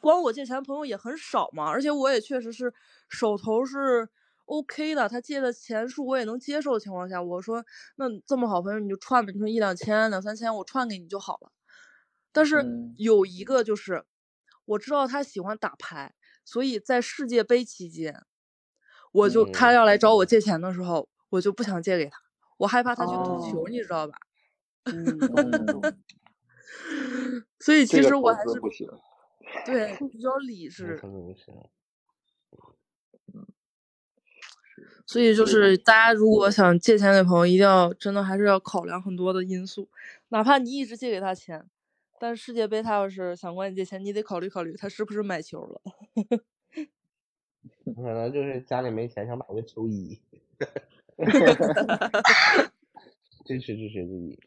Speaker 2: 管我借钱的朋友也很少嘛，而且我也确实是手头是 OK 的，他借的钱数我也能接受的情况下，我说那这么好朋友你就串吧，你说一两千两三千我串给你就好了。但是
Speaker 4: 嗯
Speaker 2: 有一个就是我知道他喜欢打牌，所以在世界杯期间，我就他
Speaker 3: 嗯
Speaker 2: 要来找我借钱的时候，我就不想借给他，我害怕他去赌球，
Speaker 1: 哦
Speaker 2: 你知道吧？所以其实我还是
Speaker 4: 资不行。
Speaker 2: 对比较理智。所以就是大家如果想借钱给朋友，一定要真的还是要考量很多的因素，哪怕你一直借给他钱，但是世界杯他要是想管你借钱，你得考虑考虑他是不是买球了。
Speaker 3: 可能就是家里没钱，想买个球衣。支持支持自己。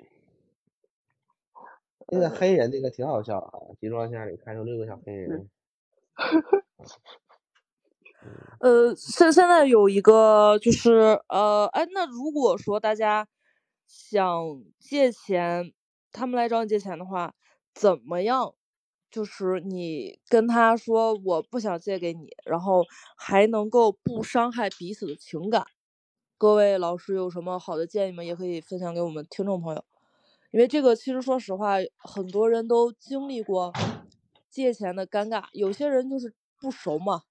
Speaker 3: 那个黑人那个挺好笑啊，集装箱里看出六个小黑人。
Speaker 2: 呃，现现在有一个就是呃，哎，那如果说大家想借钱，他们来找你借钱的话，怎么样？就是你跟他说我不想借给你，然后还能够不伤害彼此的情感。各位老师有什么好的建议吗？也可以分享给我们听众朋友。因为这个其实说实话，很多人都经历过借钱的尴尬，有些人就是不熟嘛，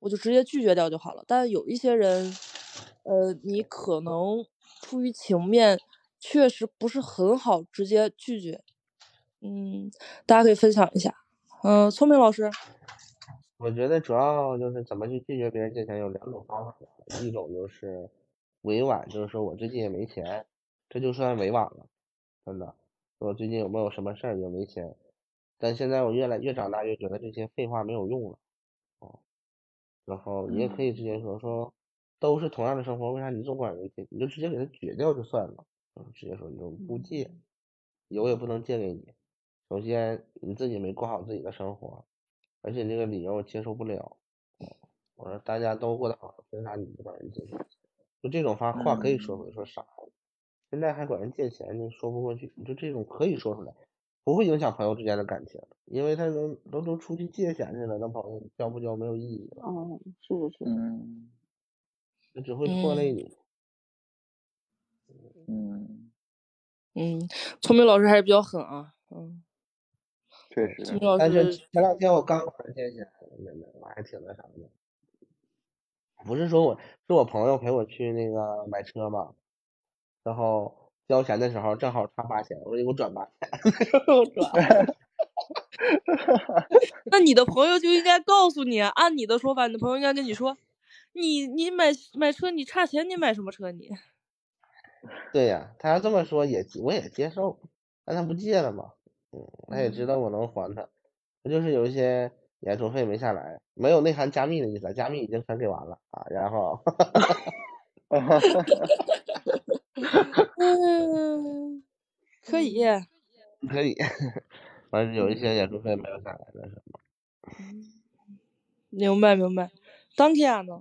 Speaker 2: 我就直接拒绝掉就好了。但有一些人，呃，你可能出于情面，确实不是很好直接拒绝。嗯，大家可以分享一下。嗯、聪明老师，
Speaker 3: 我觉得主要就是怎么去拒绝别人借钱有两种方法，一种就是委婉，就是说我最近也没钱，这就算委婉了，真的。我最近有没有什么事儿也没钱，但现在我越来越长大，越觉得这些废话没有用了，哦。然后你也可以直接说说，都是同样的生活，为啥你总管人借？你就直接给他绝掉就算了，嗯，直接说你就不借，有也不能借给你。首先你自己没过好自己的生活，而且这个理由我接受不了。我说大家都过得好，凭啥你不管人借钱？就这种话话可以说出来，说啥？现在还管人借钱，你说不过去。你就这种可以说出来，不会影响朋友之间的感情，因为他都都都出去借钱去了，那朋友交不交没有意义了，
Speaker 1: 哦，是的，是的。
Speaker 4: 嗯
Speaker 3: 那只会拖累你。
Speaker 4: 嗯，
Speaker 2: 嗯，聪明老师还是比较狠啊，嗯，
Speaker 4: 确实，
Speaker 2: 聪明老
Speaker 3: 但是，前两天我刚还借钱，那那我还挺那啥的。不是说我是我朋友陪我去那个买车嘛，然后交钱的时候正好差八千，我说你给我转八千，我转。
Speaker 2: 那你的朋友就应该告诉你，按你的说法，你的朋友应该跟你说，你你买买车你差钱，你买什么车你？
Speaker 3: 对呀，他要这么说也我也接受，但他不借了嘛，嗯，他也知道我能还他，他就是有一些演出费没下来，没有内涵加密的意思，加密已经全给完了啊，然后，
Speaker 2: 嗯，可以，
Speaker 3: 可以，反正有一些演出费没有下来，的什么，
Speaker 2: 明白明白。当天呢？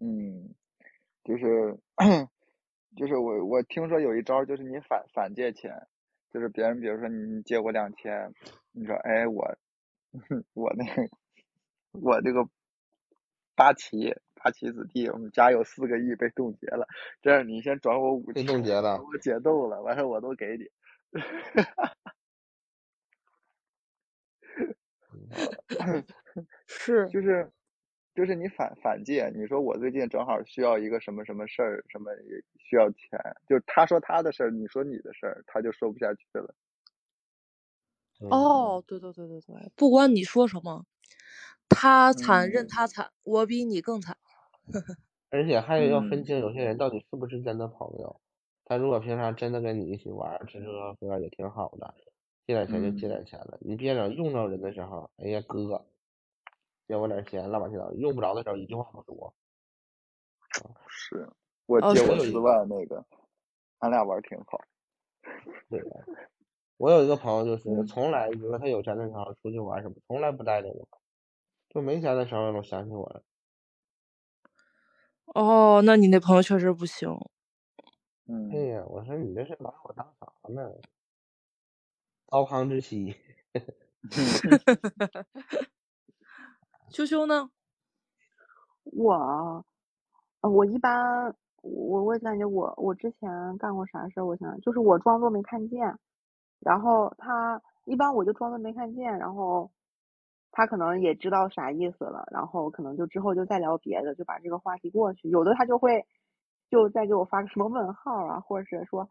Speaker 4: 嗯，就是 就是我我听说有一招，就是你反反借钱，就是别人比如说你借我两千，你说哎我 我那个我这个八旗八旗子弟，我们家有四个亿被冻结了，这样你先转我五
Speaker 3: 被
Speaker 4: 千，
Speaker 3: 冻结了，
Speaker 4: 我解冻了，完事儿我都给你。
Speaker 2: 是，
Speaker 4: 就是就是你反反借，你说我最近正好需要一个什么什么事儿，什么也需要钱，就是他说他的事儿，你说你的事儿，他就说不下去了。
Speaker 3: 嗯，
Speaker 2: 哦，对对对对对，不管你说什么，他惨任
Speaker 4: 嗯
Speaker 2: 他惨，我比你更惨。
Speaker 3: 而且还有要分
Speaker 4: 嗯
Speaker 3: 清有些人到底是不是真的朋友，他如果平常真的跟你一起玩儿吃吃喝喝也挺好的，借点钱就借
Speaker 4: 嗯
Speaker 3: 点钱了，你别等用着人的时候，哎呀哥，借我点钱乱七八糟，用不着的时候一句话不说。
Speaker 4: 是我借我四
Speaker 3: 有一个
Speaker 4: 万那个，俺俩玩挺好。
Speaker 3: 对，我有一个朋友就是
Speaker 4: 嗯
Speaker 3: 从来，比如说他有钱的时候出去玩什么，从来不带着我，就没钱的时候能想起我来。
Speaker 2: 哦，那你那朋友确实不行。
Speaker 3: 对
Speaker 4: 嗯，
Speaker 3: 呀，我说你这是拿我当啥呢？糟糠之妻。
Speaker 2: 秋秋呢？
Speaker 1: 我，呃，我一般，我我感觉我我之前干过啥事儿？我想想，就是我装作没看见，然后他一般我就装作没看见，然后他可能也知道啥意思了，然后可能就之后就再聊别的，就把这个话题过去。有的他就会就再给我发个什么问号啊，或者是说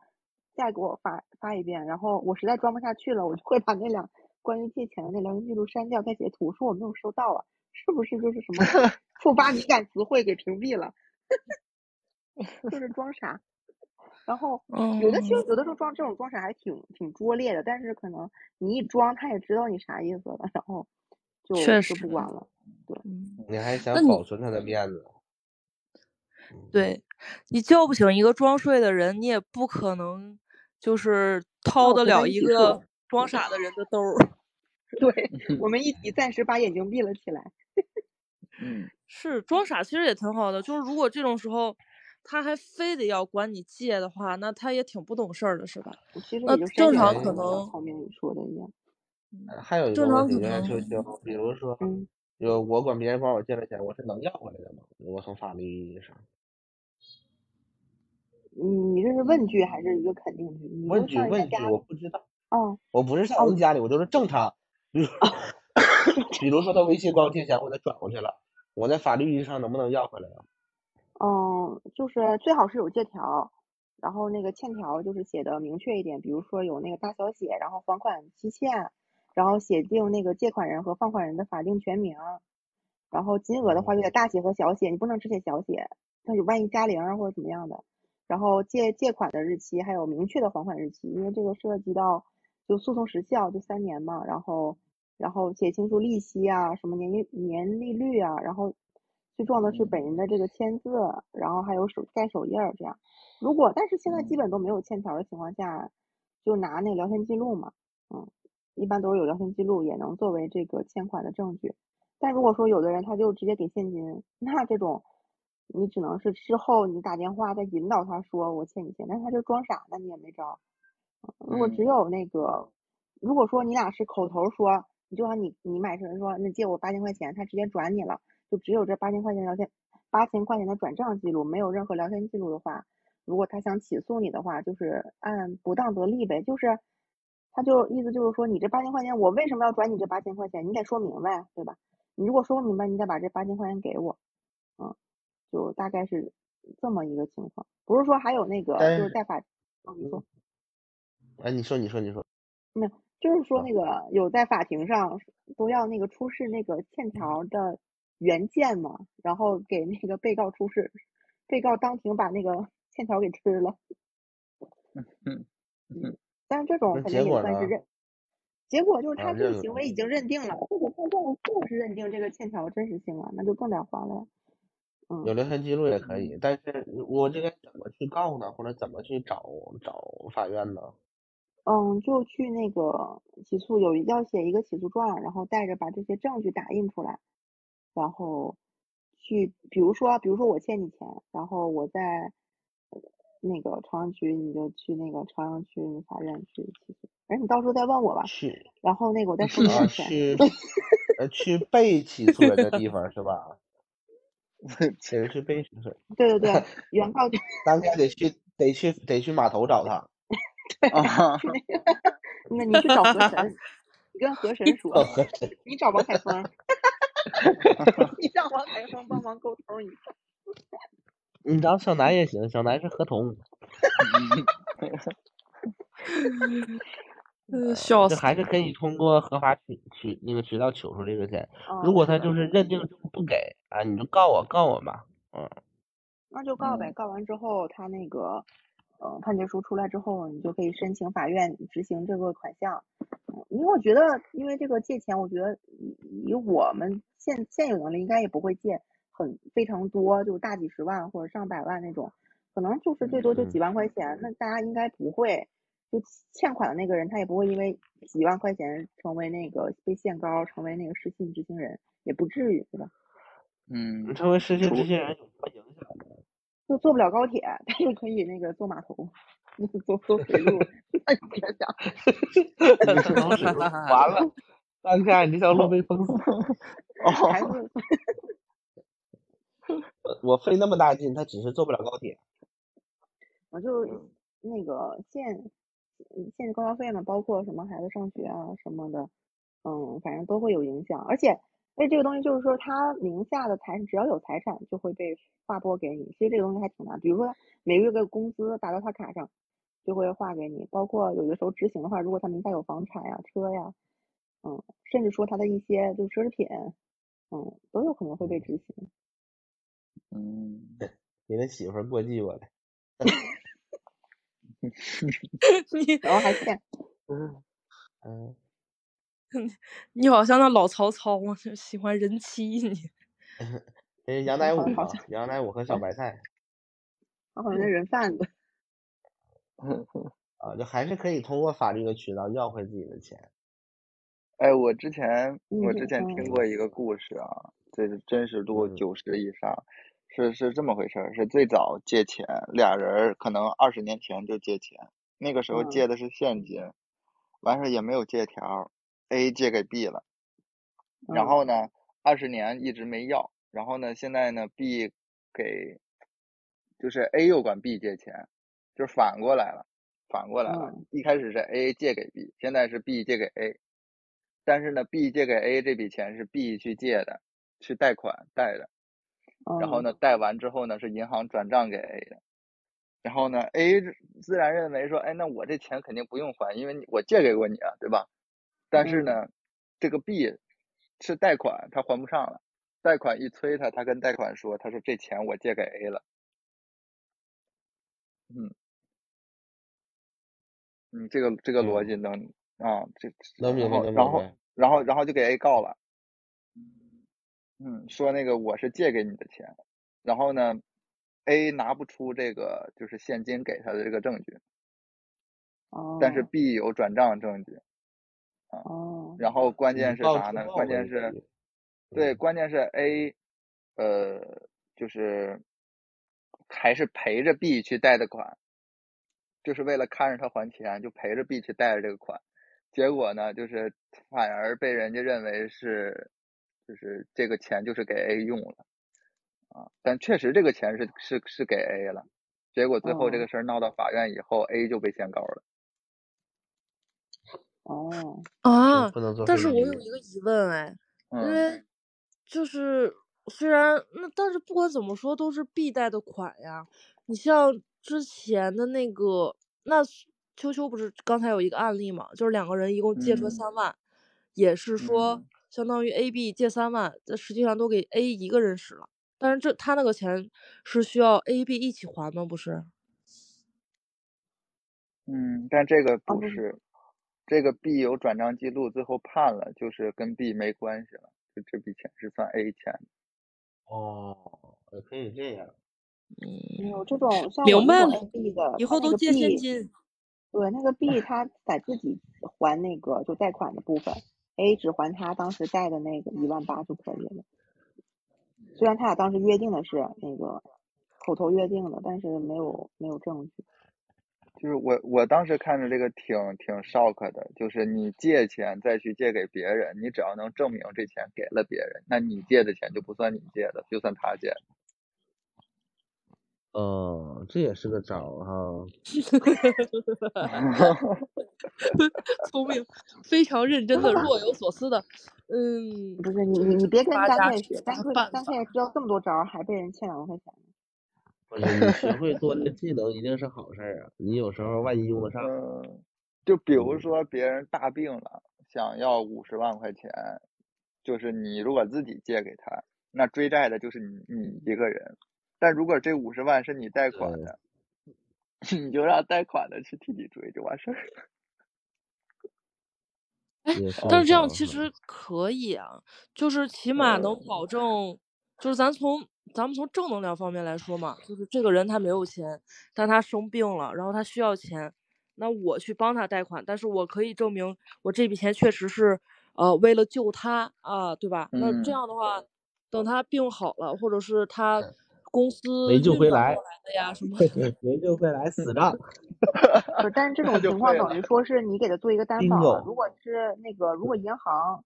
Speaker 1: 再给我发发一遍，然后我实在装不下去了，我就会把那两关于借钱的那聊天记录删掉，再截图说我没有收到啊。是不是就是什么 触发敏感词汇给屏蔽了？就是装傻。然后有的其实
Speaker 2: 嗯，
Speaker 1: 有的时候装这种装傻还挺挺拙劣的，但是可能你一装他也知道你啥意思了，然后就就
Speaker 2: 确实
Speaker 1: 不管了。
Speaker 2: 对，
Speaker 3: 你还想保存他的面子？嗯，
Speaker 2: 对你叫不醒一个装睡的人，你也不可能就是掏得了
Speaker 1: 一
Speaker 2: 个。装傻的人的兜儿。
Speaker 1: 对，我们一起暂时把眼睛闭了起来。
Speaker 4: 嗯，
Speaker 2: 是装傻，其实也挺好的。就是如果这种时候他还非得要管你借的话，那他也挺不懂事儿的，是吧？那正常可能，
Speaker 1: 聪明你说的一样。
Speaker 3: 呃还有一
Speaker 2: 正
Speaker 3: 个问题就是秋
Speaker 2: 能，
Speaker 3: 秋，比如说，我管别人管我借了钱，我是能要回来的吗？如果从法律意义上，
Speaker 1: 你这是问句
Speaker 4: 嗯
Speaker 1: 还是一个肯定句？你
Speaker 3: 问句问句，我不知道，
Speaker 1: 哦
Speaker 3: 我不是上
Speaker 1: 哦
Speaker 3: 人家里，我就是正常，比如 比如说他微信管我借钱，我给他转过去了，我在法律意义上能不能要回来啊？
Speaker 1: 嗯，就是最好是有借条，然后那个欠条就是写的明确一点，比如说有那个大小写，然后还款期限，然后写定那个借款人和放款人的法定全名，然后金额的话就得大写和小写，你不能只写小写，那有万一加零啊或者怎么样的。然后借借款的日期还有明确的还款日期，因为这个涉及到就诉讼时效就三年嘛，然后然后写清楚利息啊，什么年利年利率啊，然后最重要的是本人的这个签字，然后还有手盖手印儿这样。如果但是现在基本都没有欠条的情况下，就拿那个聊天记录嘛，嗯，一般都是有聊天记录，也能作为这个欠款的证据。但如果说有的人他就直接给现金，那这种你只能是事后你打电话再引导他说我欠你钱，但是他就装傻，那你也没招。如果只
Speaker 4: 嗯
Speaker 1: 有那个，如果说你俩是口头说，你就像你你买车说那借我八千块钱，他直接转你了，就只有这八千块钱聊天八千块钱的转账记录，没有任何聊天记录的话，如果他想起诉你的话，就是按不当得利呗，就是他就意思就是说，你这八千块钱，我为什么要转你这八千块钱？你得说明白，对吧？你如果说不明白，你得把这八千块钱给我，嗯，就大概是这么一个情况。不是说还有那个
Speaker 3: 但
Speaker 1: 就是在法，哦你说
Speaker 3: 哎，你说，你说，你说，
Speaker 1: 没有，就是说
Speaker 3: 啊
Speaker 1: 那个有在法庭上都要那个出示那个欠条的原件嘛，然后给那个被告出示，被告当庭把那个欠条给吃了。
Speaker 4: 嗯
Speaker 1: 嗯嗯，但是这种肯定也算是认，结果就是
Speaker 3: 啊
Speaker 1: 他这个行为已经认定了，这个判断就是认定这个欠条真实性了，那就更得还了呀。嗯，
Speaker 3: 有聊天记录也可以，但是我这个怎么去告呢？或者怎么去找找法院呢？
Speaker 1: 嗯，就去那个起诉有一要写一个起诉状，然后带着把这些证据打印出来，然后去，比如说，比如说我欠你钱，然后我在呃那个朝阳区，你就去那个朝阳区法院去起诉，哎，你到时候再问我吧，
Speaker 3: 去
Speaker 1: 然后那个我再说多
Speaker 3: 啊，
Speaker 1: 少 钱，
Speaker 3: 去呃去被起诉人的地方是吧？得是被起诉，
Speaker 1: 对对对，原告就
Speaker 3: 大概得去得去得去码头找他。
Speaker 4: 啊，
Speaker 1: 那你去找河神，你跟河神说，你找王凯峰，你让王凯峰帮忙沟通一下。
Speaker 3: 你找小南也行，小南是合同，
Speaker 2: 呃，笑死！
Speaker 3: 这还是可以通过合法取取那个渠道取出这个钱。
Speaker 1: 嗯
Speaker 3: 如果他就是认定就不给啊，你就告我告我吧，嗯，
Speaker 1: 那就告呗，告完之后，他那个，呃，判决书出来之后，你就可以申请法院执行这个款项。嗯，因为我觉得，因为这个借钱，我觉得以以我们现现有能力，应该也不会借很非常多，就大几十万或者上百万那种，可能就是最多就
Speaker 3: 嗯
Speaker 1: 几万块钱。那大家应该不会，就欠款的那个人，他也不会因为几万块钱成为那个被限高，成为那个失信执行人，也不至于，对吧？
Speaker 4: 嗯，
Speaker 3: 成为失信执行人有什么影响呢？
Speaker 1: 就坐不了高铁，但是可以那个坐码头，坐坐水路，那 你别想，
Speaker 3: 完了，当下你这条路被封死。
Speaker 1: 还
Speaker 4: 哦，
Speaker 1: 是
Speaker 3: 我我费那么大劲，他只是坐不了高铁。
Speaker 1: 我就那个限嗯限制高消费嘛，包括什么孩子上学啊什么的，嗯，反正都会有影响。而且，而且这个东西就是说，他名下的财只要有财产就会被划拨给你。其实这个东西还挺难，比如说每个月的工资打到他卡上，就会划给你。包括有的时候执行的话，如果他名下有房产呀、车呀，嗯，甚至说他的一些就是奢侈品，嗯，都有可能会被执行。
Speaker 4: 嗯，
Speaker 3: 你的媳妇儿过继过来。
Speaker 2: 你
Speaker 1: 然后还欠，
Speaker 3: 嗯嗯，
Speaker 2: 你好像那老曹操啊，就喜欢人妻你。
Speaker 3: 这是杨乃武
Speaker 1: 好
Speaker 3: 啊，杨乃武和小白菜
Speaker 1: 我好像是人贩子。
Speaker 3: 啊，就还是可以通过法律的渠道要回自己的钱。
Speaker 4: 哎，我之前我
Speaker 1: 嗯
Speaker 4: 之前听过一个故事啊，这是真实度
Speaker 3: 嗯
Speaker 4: 九十以上，是是这么回事儿，是最早借钱，俩人儿可能二十年前就借钱，那个时候
Speaker 1: 嗯。
Speaker 4: 借的是现金，完事儿也没有借条，A 借给 B 了，然
Speaker 1: 嗯。
Speaker 4: 后呢，二十年一直没要，然后呢，现在呢，B 给，就是 A 又管 B 借钱，就是反过来了，反过来了。
Speaker 1: 嗯。
Speaker 4: 一开始是 A 借给 B，现在是 B 借给 A，但是呢，B 借给 A 这笔钱是 B 去借的，去贷款贷的，然后
Speaker 1: 嗯
Speaker 4: 呢，贷完之后呢，是银行转账给 A 的。然后呢，A 自然认为说，哎，那我这钱肯定不用还，因为你我借给过你啊，对吧？但是
Speaker 1: 嗯
Speaker 4: 呢，这个 B 是贷款，他还不上了，贷款一催他，他跟贷款说，他说这钱我借给 A 了，嗯，嗯，这个这个逻
Speaker 3: 嗯
Speaker 4: 辑能啊，这
Speaker 3: 能明白
Speaker 4: 然后然后。然后然后就给 A 告了，嗯，说那个我是借给你的钱，然后呢，A 拿不出这个就是现金给他的这个证据，但是
Speaker 1: 哦
Speaker 4: B 有转账证据，
Speaker 1: 哦
Speaker 4: 然后关键是啥呢？关键是，对，
Speaker 3: 嗯。
Speaker 4: 关键是 A，呃，就是还是陪着 B 去贷的款，就是为了看着他还钱，就陪着 B 去贷了这个款，结果呢，就是反而被人家认为是，就是这个钱就是给 A 用了，啊，但确实这个钱是是是给 A 了，结果最后这
Speaker 1: 哦
Speaker 4: 个事儿闹到法院以后，A 就被限高了。
Speaker 1: 哦，
Speaker 2: 啊
Speaker 3: 不能做
Speaker 2: 但是我有一个疑问哎，因
Speaker 4: 嗯，
Speaker 2: 为就是虽然那，但是不管怎么说都是 B 贷的款呀。你像之前的那个，那秋秋不是刚才有一个案例嘛，就是两个人一共借车
Speaker 4: 嗯
Speaker 2: 三万，也是说
Speaker 4: 嗯
Speaker 2: 相当于 A、B 借三万，这实际上都给 A 一个人使了。但是这他那个钱是需要 A、B 一起还吗？不是？
Speaker 4: 嗯，但这个不
Speaker 1: 不是
Speaker 4: 是，这个 B 有转账记录，最后判了，就是跟 B 没关系了，就这笔钱是算 A 钱的。
Speaker 3: 哦，也可以这样。
Speaker 1: 没有这种像
Speaker 2: 明白
Speaker 1: 我这种
Speaker 2: 了
Speaker 1: A B 的，
Speaker 2: 以后都借现金。
Speaker 1: 对，那个 B 他得自己还那个就贷款的部分，A 只还他当时贷的那个一万八就可以了。虽然他俩当时约定的是那个口头约定的，但是没有没有证据。
Speaker 4: 就是我我当时看着这个挺挺 shock 的，就是你借钱再去借给别人，你只要能证明这钱给了别人，那你借的钱就不算你借的，就算他借的。
Speaker 3: 哦，这也是个招儿哈。
Speaker 2: 聪明，非常认真的，若有所思的，嗯，
Speaker 1: 不是你你你别跟
Speaker 2: 发家去
Speaker 1: 甘太学，甘
Speaker 2: 想办
Speaker 1: 太甘太也知道这么多招儿，还被人欠两万块钱呢。
Speaker 3: 不是你学会多的技能一定是好事儿啊！你有时候万一用得上，
Speaker 4: 嗯，就比如说别人大病了，想要五十万块钱，就是你如果自己借给他，那追债的就是你你一个人。但如果这五十万是你贷款
Speaker 3: 对。
Speaker 4: 的，你就让贷款的去替你追就完事儿了。
Speaker 3: 也是
Speaker 2: 但是这样其实可以啊，就是起码能保证，就是咱从咱们从正能量方面来说嘛，就是这个人他没有钱，但他生病了，然后他需要钱，那我去帮他贷款，但是我可以证明我这笔钱确实是呃为了救他啊，对吧？那这
Speaker 4: 嗯。
Speaker 2: 样的话，等他病好了，或者是他公司
Speaker 3: 没救回来
Speaker 2: 的呀什么
Speaker 3: 没救回来死账。
Speaker 1: 不，但是这种情况等于说是你给他做一个担保如果是那个，如果银行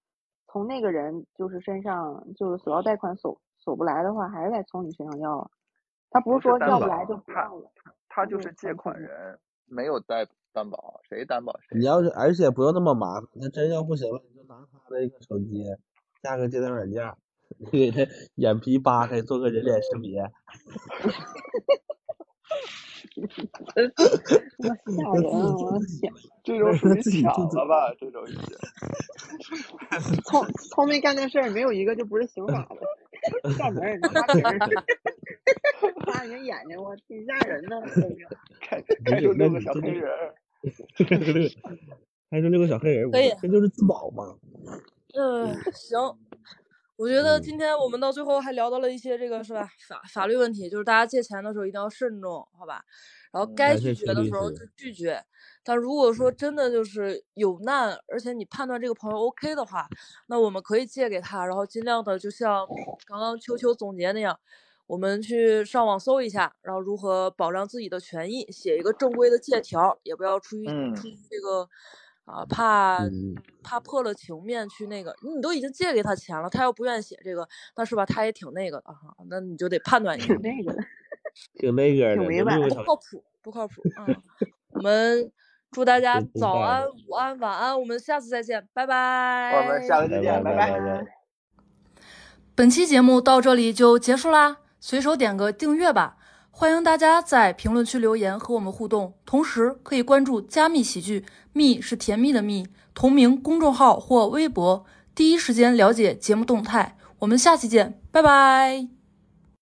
Speaker 1: 从那个人就是身上就是索要贷款索索不来的话，还是得从你身上要啊。他不是说要不来就不
Speaker 4: 他
Speaker 1: 要了。
Speaker 4: 他
Speaker 1: 那
Speaker 4: 就是借款人，没有贷担保，谁担保谁
Speaker 3: 你。要是而且不用那么麻烦，那真要不行了，你就拿他的一个手机，下个借贷软件给他眼皮扒开，做个人脸识别，
Speaker 1: 多吓人啊！我
Speaker 4: 这种属于
Speaker 3: 自己
Speaker 4: 抢了吧？这种已经。
Speaker 1: 聪聪明干的事儿没有一个就不是刑法的，上门儿拿花瓶儿，擦人家眼睛，我挺吓人的。这 个
Speaker 4: 开开出六个小黑人儿。
Speaker 3: 还是六个小黑人儿，
Speaker 2: 可以
Speaker 3: 这就是自保嘛。
Speaker 2: 嗯，行，我觉得
Speaker 3: 嗯。
Speaker 2: 今天我们到最后还聊到了一些这个是吧法法律问题，就是大家借钱的时候一定要慎重，好吧？然后该拒绝的时候就拒绝，但如果说真的就是有难，而且你判断这个朋友 OK 的话，那我们可以借给他，然后尽量的就像刚刚秋秋总结那样，我们去上网搜一下，然后如何保障自己的权益，写一个正规的借条，也不要出于
Speaker 4: 嗯。
Speaker 2: 出于这个啊怕
Speaker 3: 嗯
Speaker 2: 怕破了情面去那个，你都已经借给他钱了，他要不愿意写这个，那是吧？他也挺那个的哈，那你就得判断一下
Speaker 1: 挺，那个的，
Speaker 3: 挺那个的，
Speaker 1: 挺委婉
Speaker 3: 那六个小
Speaker 2: 不靠谱，不靠谱啊！我们祝大家早安、午安、晚安，我们下次再见，拜拜。
Speaker 4: 我们下个期
Speaker 3: 拜
Speaker 4: 见，
Speaker 3: 拜
Speaker 4: 拜
Speaker 3: 拜拜。
Speaker 2: 本期节目到这里就结束啦，随手点个订阅吧。欢迎大家在评论区留言和我们互动，同时可以关注“加密喜剧”，蜜是甜蜜的蜜，同名公众号或微博，第一时间了解节目动态。我们下期见，拜拜。